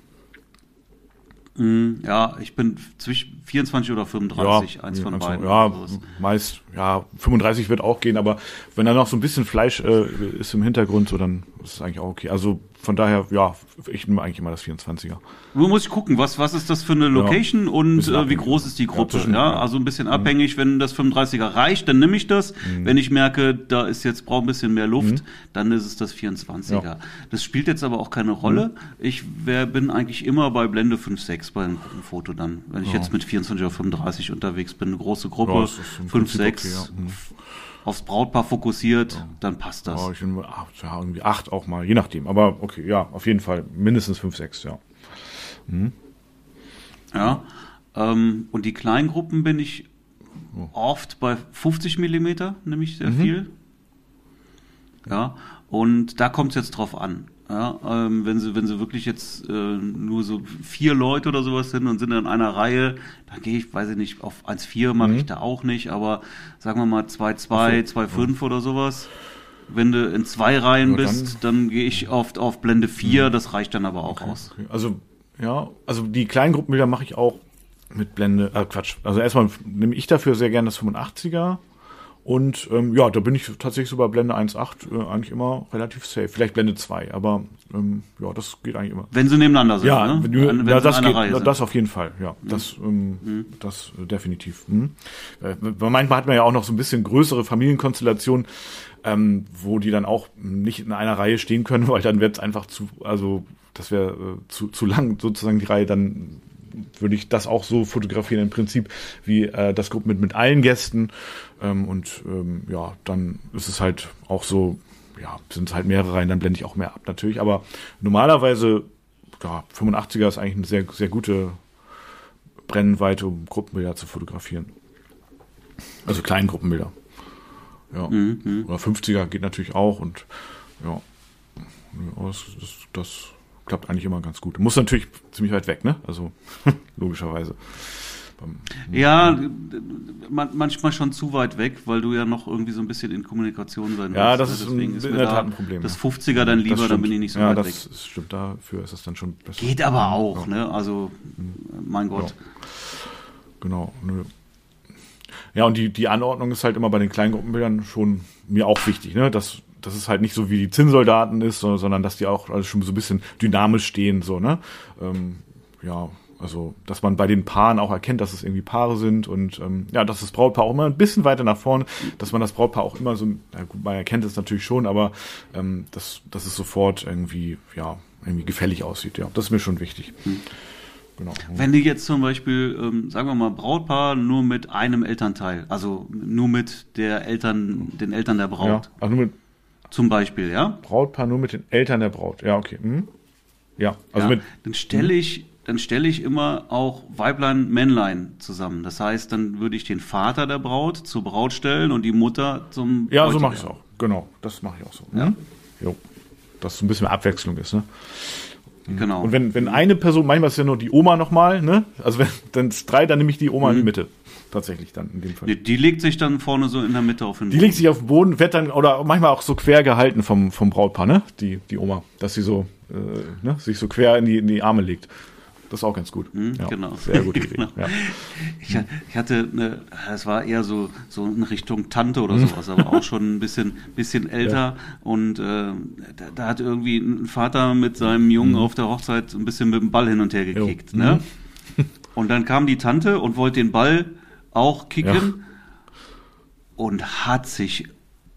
Mm, Ja, ich bin zwischen 24 oder 35, eins von also, beiden. Ja, meist, ja, 35 wird auch gehen, aber wenn da noch so ein bisschen Fleisch äh, ist im Hintergrund, so dann ist eigentlich auch okay. Also von daher, ja, ich nehme eigentlich immer das 24er. Nur muss ich gucken, was, was ist das für eine Location und Bisschen äh, wie groß ist die Gruppe. Ja, ja. also ein bisschen abhängig, wenn das 35er reicht, dann nehme ich das. Mhm. Wenn ich merke, da ist jetzt braucht ein bisschen mehr Luft, dann ist es das 24er. Ja. Das spielt jetzt aber auch keine Rolle. Ich wär, bin eigentlich immer bei Blende 5,6 bei einem Gruppenfoto dann. Wenn ich jetzt mit 24 oder 35 unterwegs bin, eine große Gruppe, Ja, das ist im 5, Prinzip 6, okay, ja. Mhm. Aufs Brautpaar fokussiert, dann passt das. Ja, ich nehme ach, ja, irgendwie acht auch mal, je nachdem. Aber okay, ja, auf jeden Fall mindestens fünf, sechs, ja. Ja. Ähm, und die Kleingruppen bin ich oft bei 50 Millimeter, nämlich sehr viel. Ja. Und da kommt es jetzt drauf an. Ja, ähm, wenn sie, wenn sie wirklich jetzt äh, nur so vier Leute oder sowas sind und sind in einer Reihe, dann gehe ich, weiß ich nicht, auf 1,4 mache ich da auch nicht, aber sagen wir mal 2,2, 2,5 oder sowas. Wenn du in zwei Reihen Ja, dann- bist, dann gehe ich oft auf Blende 4, das reicht dann aber auch aus. Okay. Also, ja, also die kleinen Gruppenbilder mache ich auch mit Blende, äh, Quatsch. Also erstmal nehme ich dafür sehr gerne das 85er. Und ähm, ja, da bin ich tatsächlich so bei Blende 1.8 äh, eigentlich immer relativ safe. Vielleicht Blende 2, aber ähm, ja, das geht eigentlich immer. Wenn sie nebeneinander sind, Ja, ne? wenn du, Wenn ja das, geht, Reihe das auf jeden Fall, ja. Das, ähm, das äh, definitiv. Mhm. Äh, manchmal hat man ja auch noch so ein bisschen größere Familienkonstellationen, ähm, wo die dann auch nicht in einer Reihe stehen können, weil dann wird es einfach zu, also das wäre äh, zu, zu lang sozusagen die Reihe, dann würde ich das auch so fotografieren im Prinzip wie äh, das Gruppen mit, mit allen Gästen. Ähm, und ähm, ja, dann ist es halt auch so, ja, sind es halt mehrere Reihen, dann blende ich auch mehr ab natürlich. Aber normalerweise, ja, 85er ist eigentlich eine sehr, sehr gute Brennweite, um Gruppenbilder zu fotografieren. Also Kleingruppenbilder. Ja. Oder 50er geht natürlich auch und ja. Ja, Das, das, das klappt eigentlich immer ganz gut. Muss natürlich ziemlich weit weg, ne? Also logischerweise. Ja, man, manchmal schon zu weit weg, weil du ja noch irgendwie so ein bisschen in Kommunikation sein Ja, willst, das ne? ist Deswegen in ist der mir da Tat ein Problem, Das ja. 50er dann lieber, Das dann bin ich nicht so ja, weit das weg. ist- stimmt, dafür ist es dann schon besser. Geht aber auch, Ja. ne? Also, mein Gott. Genau. Nö. Ja, und die, die Anordnung ist halt immer bei den Kleingruppenbildern schon mir auch wichtig, ne? Dass, dass es halt nicht so wie die Zinnsoldaten ist, sondern, sondern dass die auch alles schon so ein bisschen dynamisch stehen, so, ne? Ähm, ja, also, dass man bei den Paaren auch erkennt, dass es irgendwie Paare sind und ähm, ja, dass das Brautpaar auch immer ein bisschen weiter nach vorne, dass man das Brautpaar auch immer so, na gut, man erkennt es natürlich schon, aber ähm, dass, dass es sofort irgendwie, ja, irgendwie gefällig aussieht, ja. Das ist mir schon wichtig. Genau. Wenn du jetzt zum Beispiel, ähm, sagen wir mal, Brautpaar nur mit einem Elternteil, also nur mit der Eltern, den Eltern der Ja, Braut, also nur mit zum Beispiel, ja? Brautpaar nur mit den Eltern der Braut. Ja, okay. Mhm. Ja, also ja, mit. dann stelle ich, dann stelle ich immer auch Weiblein, Männlein zusammen. Das heißt, dann würde ich den Vater der Braut zur Braut stellen und die Mutter zum Ja, so Bräutigam. mache ich es auch. Genau, das mache ich auch so. Ja. Jo. Dass so ein bisschen mehr Abwechslung ist, ne? Genau. Und wenn, wenn eine Person, manchmal ist ja nur die Oma nochmal, ne? Also wenn dann ist drei, dann nehme ich die Oma Mhm. in die Mitte. Tatsächlich dann in dem Fall. die, die legt sich dann vorne so in der Mitte auf den Die legt sich auf den Boden, wird dann, oder manchmal auch so quer gehalten vom, vom Brautpaar, ne? Die, die Oma. Dass sie so, äh, ne? sich so quer in die, in die Arme legt. Das ist auch ganz gut. ja, genau. Sehr gute Idee. Genau. Ja. Ich, ich hatte eine, es war eher so, so in Richtung Tante oder Mhm. sowas, aber auch schon ein bisschen, bisschen älter. Und äh, da, da hat irgendwie ein Vater mit seinem Jungen Mhm. auf der Hochzeit ein bisschen mit dem Ball hin und her gekickt. Ne? Und dann kam die Tante und wollte den Ball auch kicken und hat sich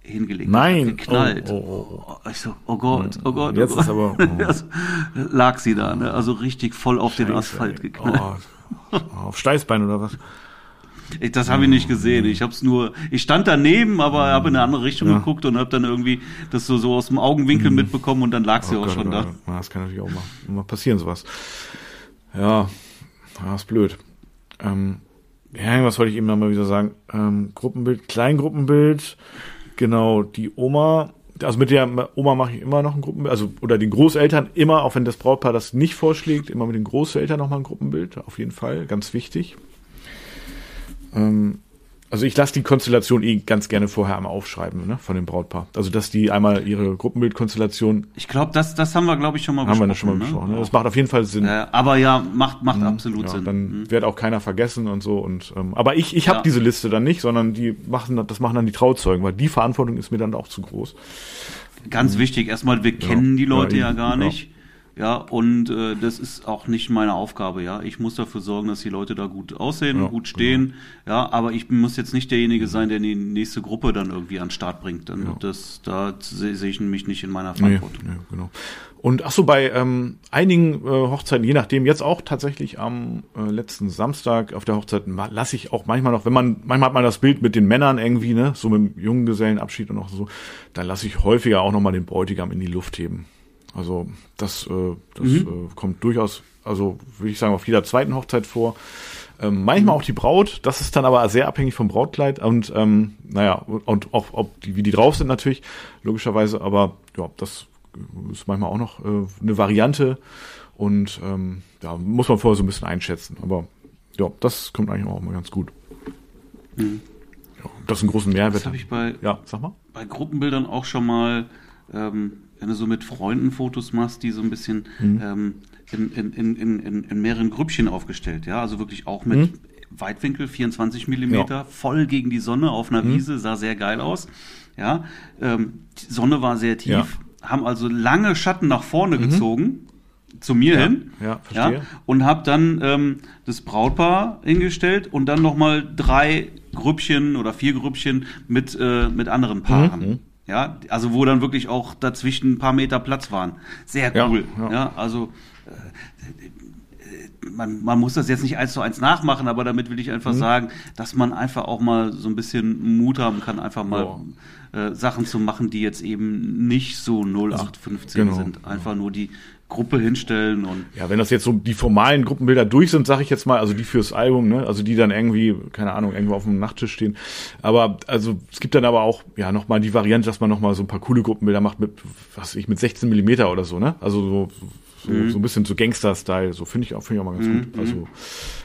hingelegt. Nein. Geknallt. Oh, oh, oh, Ich so, oh Gott, oh Gott. Jetzt oh ist Gott. aber- oh. Lag sie da, ne? also richtig voll auf den Scheiße, Asphalt ey. geknallt. Oh, auf Steißbein oder was? Ich, das habe ich nicht gesehen. Ich habe es nur. Ich stand daneben, aber habe in eine andere Richtung Ja. Mhm. geguckt und habe dann irgendwie das so, so aus dem Augenwinkel mitbekommen und dann lag sie Oh auch Gott, schon oh da. Gott. Ja, Das kann natürlich auch mal, mal passieren, sowas. Ja, ja ist blöd. Ähm, ja, was wollte ich eben noch mal wieder sagen? Ähm, Gruppenbild, Kleingruppenbild, genau, die Oma, also mit der Oma mache ich immer noch ein Gruppenbild, also oder den Großeltern immer, auch wenn das Brautpaar das nicht vorschlägt, immer mit den Großeltern noch mal ein Gruppenbild, auf jeden Fall, ganz wichtig. Ähm, also ich lasse die Konstellation eh ganz gerne vorher einmal aufschreiben, ne, von dem Brautpaar. Also dass die einmal ihre Gruppenbildkonstellation Ich glaube, das, das haben wir, glaube ich, schon mal haben besprochen. wir das schon mal ne? besprochen. Ne? Das macht auf jeden Fall Sinn. Äh, aber ja, macht, macht absolut Ja, Sinn. dann Mhm. wird auch keiner vergessen und so. Und ähm, aber ich, ich habe Ja. diese Liste dann nicht, sondern die machen das machen dann die Trauzeugen, weil die Verantwortung ist mir dann auch zu groß. Ganz wichtig, erstmal, wir kennen die Leute ja, gar ja. nicht. Ja, und äh, das ist auch nicht meine Aufgabe, ja. Ich muss dafür sorgen, dass die Leute da gut aussehen, Ja, gut stehen, ja, aber ich muss jetzt nicht derjenige sein, der die nächste Gruppe dann irgendwie an den Start bringt. Dann das, da sehe sehe ich mich nicht in meiner Nee, Verantwortung. nee, genau. Und ach so, bei ähm, einigen äh, Hochzeiten, je nachdem, jetzt auch tatsächlich am äh, letzten Samstag auf der Hochzeit lasse ich auch manchmal noch, wenn man, manchmal hat man das Bild mit den Männern irgendwie, ne, so mit dem Junggesellenabschied und auch so, dann lasse ich häufiger auch nochmal den Bräutigam in die Luft heben. Also das, äh, das äh, kommt durchaus, also würde ich sagen, auf jeder zweiten Hochzeit vor. Ähm, manchmal auch die Braut, das ist dann aber sehr abhängig vom Brautkleid und ähm, naja, und auch ob die, wie die drauf sind natürlich, logischerweise, aber ja, das ist manchmal auch noch äh, eine Variante und ähm, ja, muss man vorher so ein bisschen einschätzen. Aber ja, das kommt eigentlich auch mal ganz gut. Ja, das ist einen großen Mehrwert. Das habe ich bei, ja, sag mal. bei Gruppenbildern auch schon mal, ähm, wenn du so mit Freunden Fotos machst, die so ein bisschen Mhm. ähm, in, in, in, in, in, mehreren Grüppchen aufgestellt, ja, also wirklich auch mit Weitwinkel, 24 Millimeter, Mhm. Ja. Mhm. voll gegen die Sonne auf einer Wiese, sah sehr geil aus, ja, ähm, die Sonne war sehr tief, Ja. Mhm. haben also lange Schatten nach vorne gezogen, zu mir hin, ja, verstehe. und habe dann ähm, das Brautpaar hingestellt und dann nochmal drei Grüppchen oder vier Grüppchen mit, äh, mit anderen Paaren. Mhm. Ja, also wo dann wirklich auch dazwischen ein paar Meter Platz waren. Sehr Ja, cool. ja. Ja, also äh, man, man muss das jetzt nicht eins zu eins nachmachen, aber damit will ich einfach Mhm. sagen, dass man einfach auch mal so ein bisschen Mut haben kann, einfach mal äh, Sachen zu machen, die jetzt eben nicht so 0815 Genau, sind. Einfach nur die Gruppe hinstellen und Ja, wenn das jetzt so die formalen Gruppenbilder durch sind, sage ich jetzt mal, also die fürs Album, ne, also die dann irgendwie, keine Ahnung, irgendwo auf dem Nachttisch stehen. Aber also es gibt dann aber auch ja nochmal die Variante, dass man nochmal so ein paar coole Gruppenbilder macht mit, was weiß ich, mit 16 Millimeter oder so, ne? Also so, so, Mhm. so ein bisschen so Gangster-Style. So finde ich auch, finde ich auch mal ganz gut. Also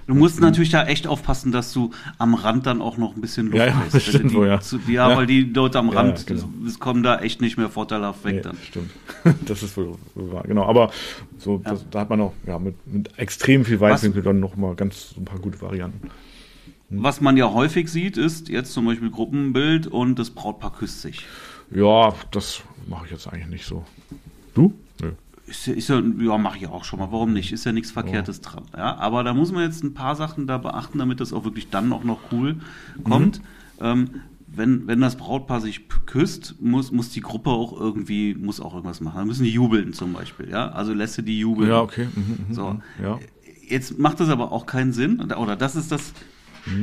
Du musst natürlich da echt aufpassen, dass du am Rand dann auch noch ein bisschen Luft Ja, ja, Wenn du stimmt die, ja. Zu, ja, Ja. weil die Leute am Ja, Rand, genau. es kommen da echt nicht mehr vorteilhaft weg nee, dann. stimmt. das ist wohl wahr. Genau, aber so, das, da hat man auch ja, mit, mit extrem viel Weitwinkel dann noch mal ganz so ein paar gute Varianten. Was man ja häufig sieht, ist jetzt zum Beispiel Gruppenbild und das Brautpaar küsst sich. Ja, das mache ich jetzt eigentlich nicht so. Du? Ist ja, ist ja, ja mache ich auch schon mal. Warum nicht? Ist ja nichts Verkehrtes dran. Ja, aber da muss man jetzt ein paar Sachen da beachten, damit das auch wirklich dann auch noch cool kommt. Ähm, wenn, wenn das Brautpaar sich küsst, muss, muss die Gruppe auch irgendwie, muss auch irgendwas machen. Da müssen die jubeln zum Beispiel. Ja, also lässt sie die jubeln. Ja, okay. Mhm, mhm, So. mhm. Ja. Jetzt macht das aber auch keinen Sinn, oder- oder das ist das,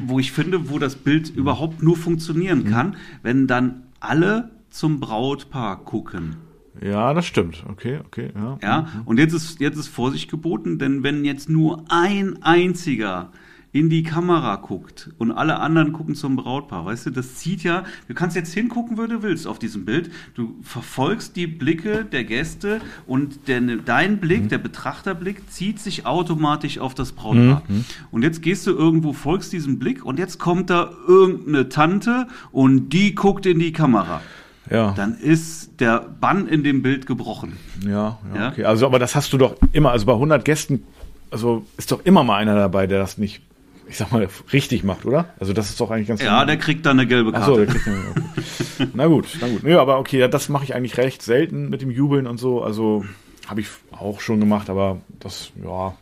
wo ich finde, wo das Bild überhaupt nur funktionieren kann, wenn dann alle zum Brautpaar gucken. Ja, das stimmt. Okay, okay, ja. Ja, und jetzt ist, jetzt ist Vorsicht geboten, denn wenn jetzt nur ein einziger in die Kamera guckt und alle anderen gucken zum Brautpaar, weißt du, das zieht ja, du kannst jetzt hingucken, wo du willst auf diesem Bild, du verfolgst die Blicke der Gäste und der, dein Blick, der Betrachterblick zieht sich automatisch auf das Brautpaar. Und jetzt gehst du irgendwo, folgst diesem Blick und jetzt kommt da irgendeine Tante und die guckt in die Kamera. Ja, Dann ist der Bann in dem Bild gebrochen. ja, ja, Ja? okay. Also, aber das hast du doch immer, also bei 100 Gästen, also ist doch immer mal einer dabei, der das nicht, ich sag mal, richtig macht, oder? Also das ist doch eigentlich ganz Ja, der kriegt dann eine gelbe Ach so, Karte. der kriegt eine, okay. Na gut, na gut. Nö, aber okay, das mache ich eigentlich recht selten mit dem Jubeln und so. Also habe ich auch schon gemacht, aber das, ja,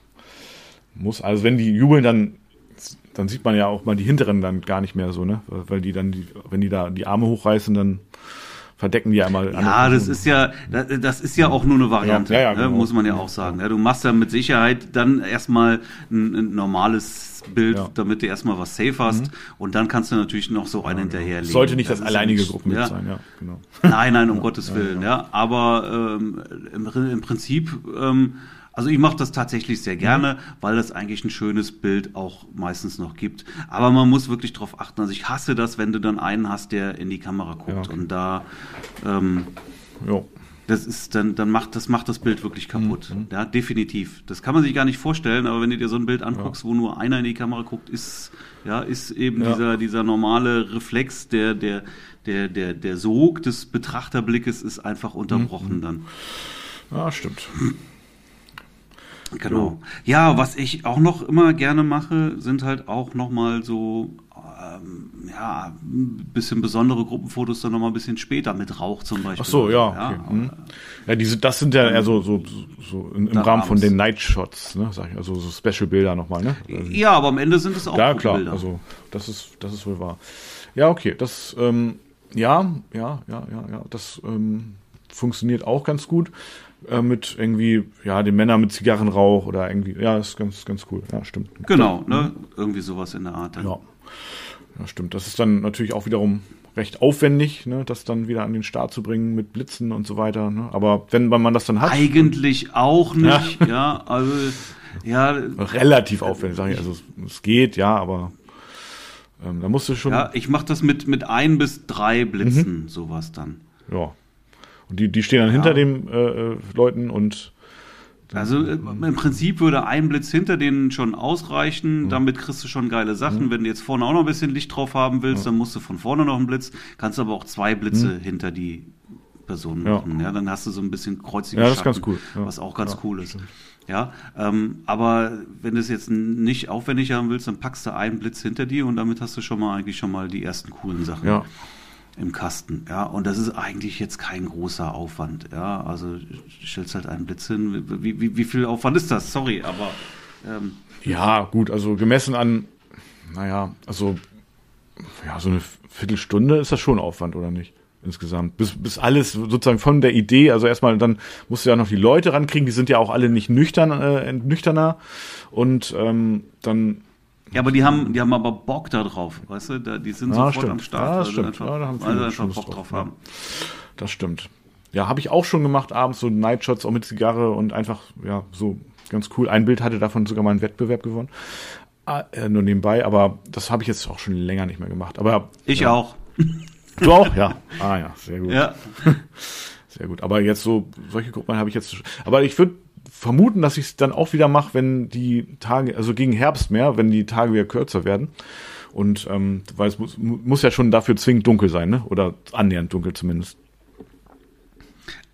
muss. Also wenn die jubeln, dann, dann sieht man ja auch mal die hinteren dann gar nicht mehr so, ne? Weil die dann, die, wenn die da die Arme hochreißen, dann verdecken die ja mal. Ja, das ist ja, das das ist ja auch nur eine Variante, Ja, ja, ne, genau. muss man ja auch sagen. Ja, du machst ja mit Sicherheit dann erstmal ein, ein normales Bild, Ja. Mhm. damit du erstmal was safe hast und dann kannst du natürlich noch so einen hinterherlegen. Sollte nicht das, ja alleinige nicht- Gruppenbild ja. sein, ja, genau. Nein, nein, um Gottes Willen, ja. Aber ähm, im, im Prinzip, ähm, also ich mache das tatsächlich sehr gerne, weil das eigentlich ein schönes Bild auch meistens noch gibt. Aber man muss wirklich darauf achten. Also ich hasse das, wenn du dann einen hast, der in die Kamera guckt Ja, okay. und da ähm, Jo. das ist dann, dann macht das macht das Bild wirklich kaputt. Mhm, Ja, definitiv. Das kann man sich gar nicht vorstellen, aber wenn du dir so ein Bild anguckst, wo nur einer in die Kamera guckt, ist ja ist eben Ja. dieser dieser normale Reflex, der der der der der Sog des Betrachterblickes ist einfach Mhm, unterbrochen dann. Ja, stimmt. Genau. Ja, was ich auch noch immer gerne mache, sind halt auch noch mal so ähm, ja, ein bisschen besondere Gruppenfotos dann nochmal ein bisschen später mit Rauch zum Beispiel. Ach so, ja. Okay. Ja, mhm. ja diese, das sind ja eher so, so, so im, Rahmen von den Night Shots, ne, sag ich, also so Special-Bilder nochmal, ne? Ja, aber am Ende sind es auch Ja, klar, Bilder. also das ist, das ist wohl wahr. Ja, okay, das, ähm, ja, ja, ja, ja, ja, das ähm, funktioniert auch ganz gut äh, mit irgendwie, ja, den Männern mit Zigarrenrauch oder irgendwie, ja, ist ganz, ganz cool. Ja, stimmt. Genau, ne? Irgendwie sowas in der Art. Ja. ja, stimmt. Das ist dann natürlich auch wiederum recht aufwendig, ne, das dann wieder an den Start zu bringen mit Blitzen und so weiter. Ne? Aber wenn man das dann hat. Eigentlich auch nicht, ja, ja also ja. Relativ aufwendig, sage ich. Also es geht, ja, aber ähm, da musst du schon. Ja, ich mache das mit, mit ein bis drei Blitzen, mhm. sowas dann. Ja, und die, die stehen dann ja. hinter den äh, äh, Leuten und also äh, im Prinzip würde ein Blitz hinter denen schon ausreichen, mhm. damit kriegst du schon geile Sachen. Mhm. Wenn du jetzt vorne auch noch ein bisschen Licht drauf haben willst, ja. dann musst du von vorne noch einen Blitz, kannst aber auch zwei Blitze mhm. hinter die Person machen. Ja. ja. dann hast du so ein bisschen kreuzige ja, das Schatten, ist ganz cool. Ja. was auch ganz cool ist. Ja, ähm, aber wenn du es jetzt nicht aufwendig haben willst, dann packst du einen Blitz hinter dir und damit hast du schon mal eigentlich schon mal die ersten coolen Sachen. Ja im Kasten. Ja, und das ist eigentlich jetzt kein großer Aufwand. Ja, also stellst halt einen Blitz hin. Wie, wie, wie viel Aufwand ist das? Sorry, aber. Ähm, ja, gut, also gemessen an, naja, also ja, so eine Viertelstunde ist das schon Aufwand, oder nicht? Insgesamt. Bis, bis alles sozusagen von der Idee, also erstmal dann musst du ja noch die Leute rankriegen, die sind ja auch alle nicht nüchtern, äh, nüchterner. Und ähm, dann ja, aber die haben, die haben aber Bock da drauf, weißt du? Da, die sind ja, sofort stimmt. am Start, ja, das stimmt. Einfach, ja, da haben weil sie einfach Bock drauf, haben. Das stimmt. Ja, habe ich auch schon gemacht, abends so Nightshots auch mit Zigarre und einfach, ja, so ganz cool. Ein Bild hatte davon sogar mal einen Wettbewerb gewonnen. Ah, äh, nur nebenbei, aber das habe ich jetzt auch schon länger nicht mehr gemacht. Aber Ich ja. auch. Du auch? Ja. Ah ja, sehr gut. Ja. Sehr gut. Aber jetzt so, solche Gruppen habe ich jetzt. Aber ich würde vermuten, dass ich es dann auch wieder mache, wenn die Tage, also gegen Herbst mehr, wenn die Tage wieder kürzer werden. Und ähm, weil es muss, muss ja schon dafür zwingend dunkel sein, ne? Oder annähernd dunkel zumindest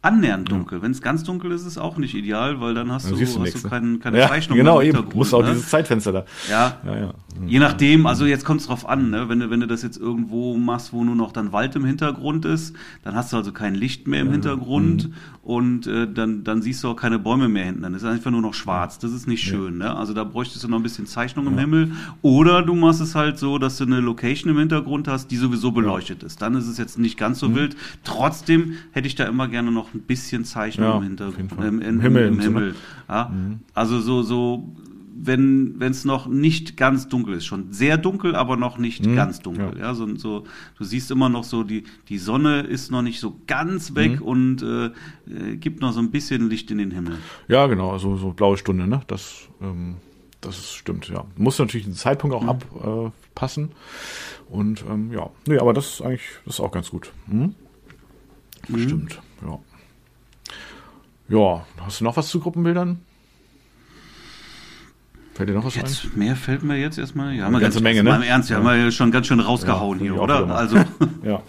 annähernd dunkel. Ja. Wenn es ganz dunkel ist, ist es auch nicht ideal, weil dann hast dann du, hast nix, du kein, keine ja, Zeichnung genau. Eben. Muss auch ne? dieses Zeitfenster da. Ja. ja, ja. Mhm. Je nachdem, also jetzt kommt es drauf an, ne? wenn, du, wenn du das jetzt irgendwo machst, wo nur noch dann Wald im Hintergrund ist, dann hast du also kein Licht mehr im ja. Hintergrund mhm. und äh, dann, dann siehst du auch keine Bäume mehr hinten. Dann ist einfach nur noch schwarz. Das ist nicht schön. Ne? Also da bräuchtest du noch ein bisschen Zeichnung im Himmel. Oder du machst es halt so, dass du eine Location im Hintergrund hast, die sowieso beleuchtet ist. Dann ist es jetzt nicht ganz so mhm. wild. Trotzdem hätte ich da immer gerne noch ein bisschen Zeichnung ja, im Hintergrund. Im, im, Himmel. Im Himmel. So, ne? ja? Mhm. Also so, so wenn es noch nicht ganz dunkel ist. Schon sehr dunkel, aber noch nicht mhm. ganz dunkel. Ja. ja, so, so, du siehst immer noch so, die, die Sonne ist noch nicht so ganz weg mhm. und äh, äh, gibt noch so ein bisschen Licht in den Himmel. Ja, genau, also so blaue Stunde, ne? Das, ähm, das stimmt, ja. Muss natürlich den Zeitpunkt auch mhm. abpassen. Äh, und ähm, ja, nee, aber das ist eigentlich, das ist auch ganz gut. Mhm. mhm. Stimmt, ja. Ja, hast du noch was zu Gruppenbildern? Fällt dir noch was jetzt, ein? Mehr fällt mir jetzt erstmal. Ja, eine ganze ganz, Menge, ne? Mal im Ernst, ja. haben wir schon ganz schön rausgehauen ja, hier, oder? Also, ja. ja.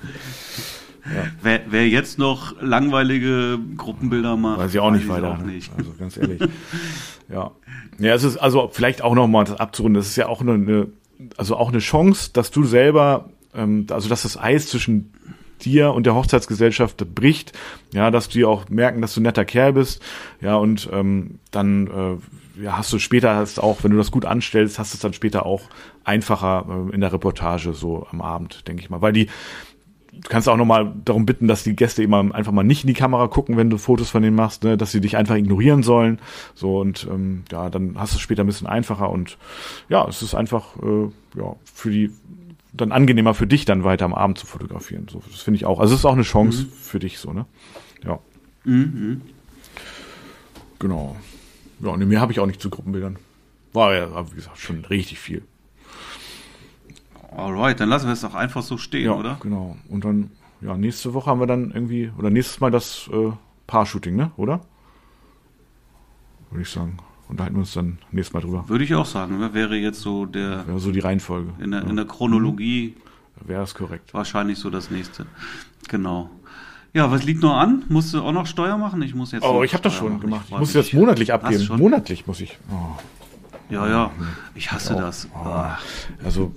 Wer, wer, jetzt noch langweilige Gruppenbilder macht, weiß ich auch nicht weiter. Auch nicht. Also ganz ehrlich. ja. Ja, es ist also vielleicht auch noch mal das abzurunden. Das ist ja auch eine, also auch eine Chance, dass du selber, ähm, also dass das Eis zwischen dir und der Hochzeitsgesellschaft bricht, ja, dass die auch merken, dass du ein netter Kerl bist, ja, und ähm, dann äh, ja, hast du später hast auch, wenn du das gut anstellst, hast du es dann später auch einfacher äh, in der Reportage so am Abend, denke ich mal, weil die Du kannst auch nochmal darum bitten, dass die Gäste immer einfach mal nicht in die Kamera gucken, wenn du Fotos von denen machst, ne? dass sie dich einfach ignorieren sollen. So und ähm, ja, dann hast du es später ein bisschen einfacher und ja, es ist einfach äh, ja für die dann angenehmer für dich, dann weiter am Abend zu fotografieren. So, das finde ich auch. Also es ist auch eine Chance mhm. für dich so, ne? Ja. Mhm. Genau. Ja, und mehr habe ich auch nicht zu Gruppenbildern. War ja, wie gesagt, schon richtig viel. Alright, dann lassen wir es doch einfach so stehen, ja, oder? Genau. Und dann, ja, nächste Woche haben wir dann irgendwie, oder nächstes Mal das äh, Paar-Shooting, ne? Oder? Würde ich sagen unterhalten wir uns dann nächstes Mal drüber. Würde ich auch sagen, ne? wäre jetzt so der. Wäre so die Reihenfolge. In der, ja. in der Chronologie. Mhm. Wäre es korrekt. Wahrscheinlich so das nächste. Genau. Ja, was liegt noch an? Musst du auch noch Steuer machen? Ich muss jetzt. Oh, ich habe das schon machen. gemacht. Ich, ich muss jetzt monatlich abgeben. Monatlich muss ich. Oh. Ja, ja. Ich hasse ja, das. Oh. Also,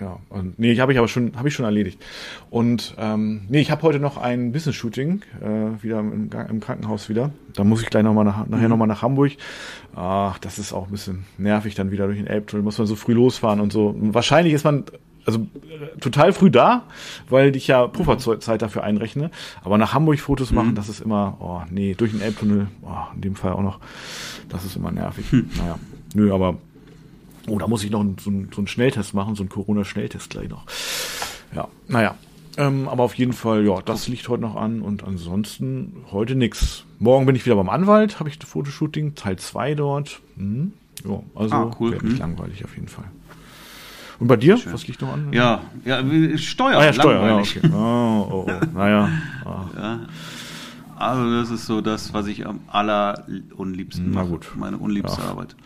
ja. Und, nee, habe ich aber schon, habe ich schon erledigt. Und ähm, nee, ich habe heute noch ein Business-Shooting äh, wieder im, im, Krankenhaus wieder. Da muss ich gleich noch mal nach, nachher mhm. noch mal nach Hamburg. Ach, das ist auch ein bisschen nervig dann wieder durch den Elbtunnel. Muss man so früh losfahren und so. Und wahrscheinlich ist man also äh, total früh da, weil ich ja Pufferzeit dafür einrechne. Aber nach Hamburg Fotos machen, mhm. das ist immer, oh nee, durch den Elbtunnel, oh, in dem Fall auch noch, das ist immer nervig. Hm. Naja, nö, aber Oh, da muss ich noch einen, so, einen, so einen Schnelltest machen, so einen Corona-Schnelltest gleich noch. Ja, naja. Ähm, aber auf jeden Fall, ja, das liegt heute noch an und ansonsten heute nix. Morgen bin ich wieder beim Anwalt, habe ich ein Fotoshooting, Teil 2 dort. Hm. Ja, also ah, cool. wird nicht hm. langweilig auf jeden Fall. Und bei dir? Schön. Was liegt noch an? Ja, ja Steuer. Ah, ja, Steuer, ja, okay. Oh, oh, oh. Naja. Ah. Ja. Also das ist so das, was ich am allerunliebsten mache. Na gut. Meine unliebste Ach. Arbeit.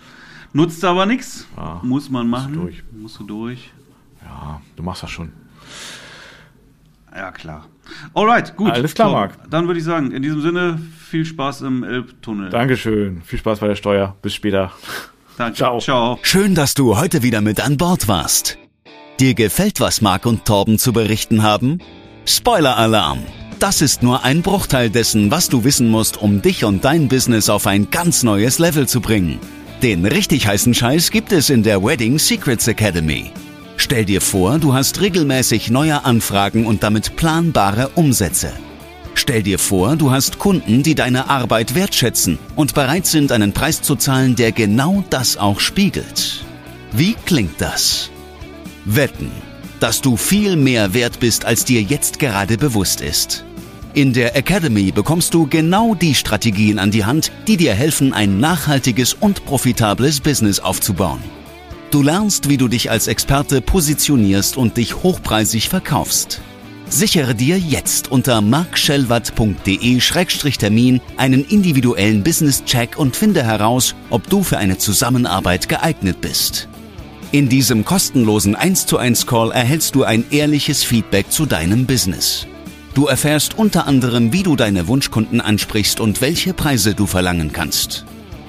Nutzt aber nichts. Ja, Muss man machen. Musst du durch. Musst du durch. Ja, du machst das schon. Ja, klar. Alright, gut. Alles klar, so, Marc. Dann würde ich sagen, in diesem Sinne, viel Spaß im Elbtunnel. Dankeschön. Viel Spaß bei der Steuer. Bis später. Danke. Ciao. Ciao. Schön, dass du heute wieder mit an Bord warst. Dir gefällt, was Marc und Torben zu berichten haben? Spoiler-Alarm! Das ist nur ein Bruchteil dessen, was du wissen musst, um dich und dein Business auf ein ganz neues Level zu bringen. Den richtig heißen Scheiß gibt es in der Wedding Secrets Academy. Stell dir vor, du hast regelmäßig neue Anfragen und damit planbare Umsätze. Stell dir vor, du hast Kunden, die deine Arbeit wertschätzen und bereit sind, einen Preis zu zahlen, der genau das auch spiegelt. Wie klingt das? Wetten, dass du viel mehr wert bist, als dir jetzt gerade bewusst ist. In der Academy bekommst du genau die Strategien an die Hand, die dir helfen, ein nachhaltiges und profitables Business aufzubauen. Du lernst, wie du dich als Experte positionierst und dich hochpreisig verkaufst. Sichere dir jetzt unter markschellwatt.de-termin einen individuellen Business-Check und finde heraus, ob du für eine Zusammenarbeit geeignet bist. In diesem kostenlosen 1 zu 1 Call erhältst du ein ehrliches Feedback zu deinem Business. Du erfährst unter anderem, wie du deine Wunschkunden ansprichst und welche Preise du verlangen kannst.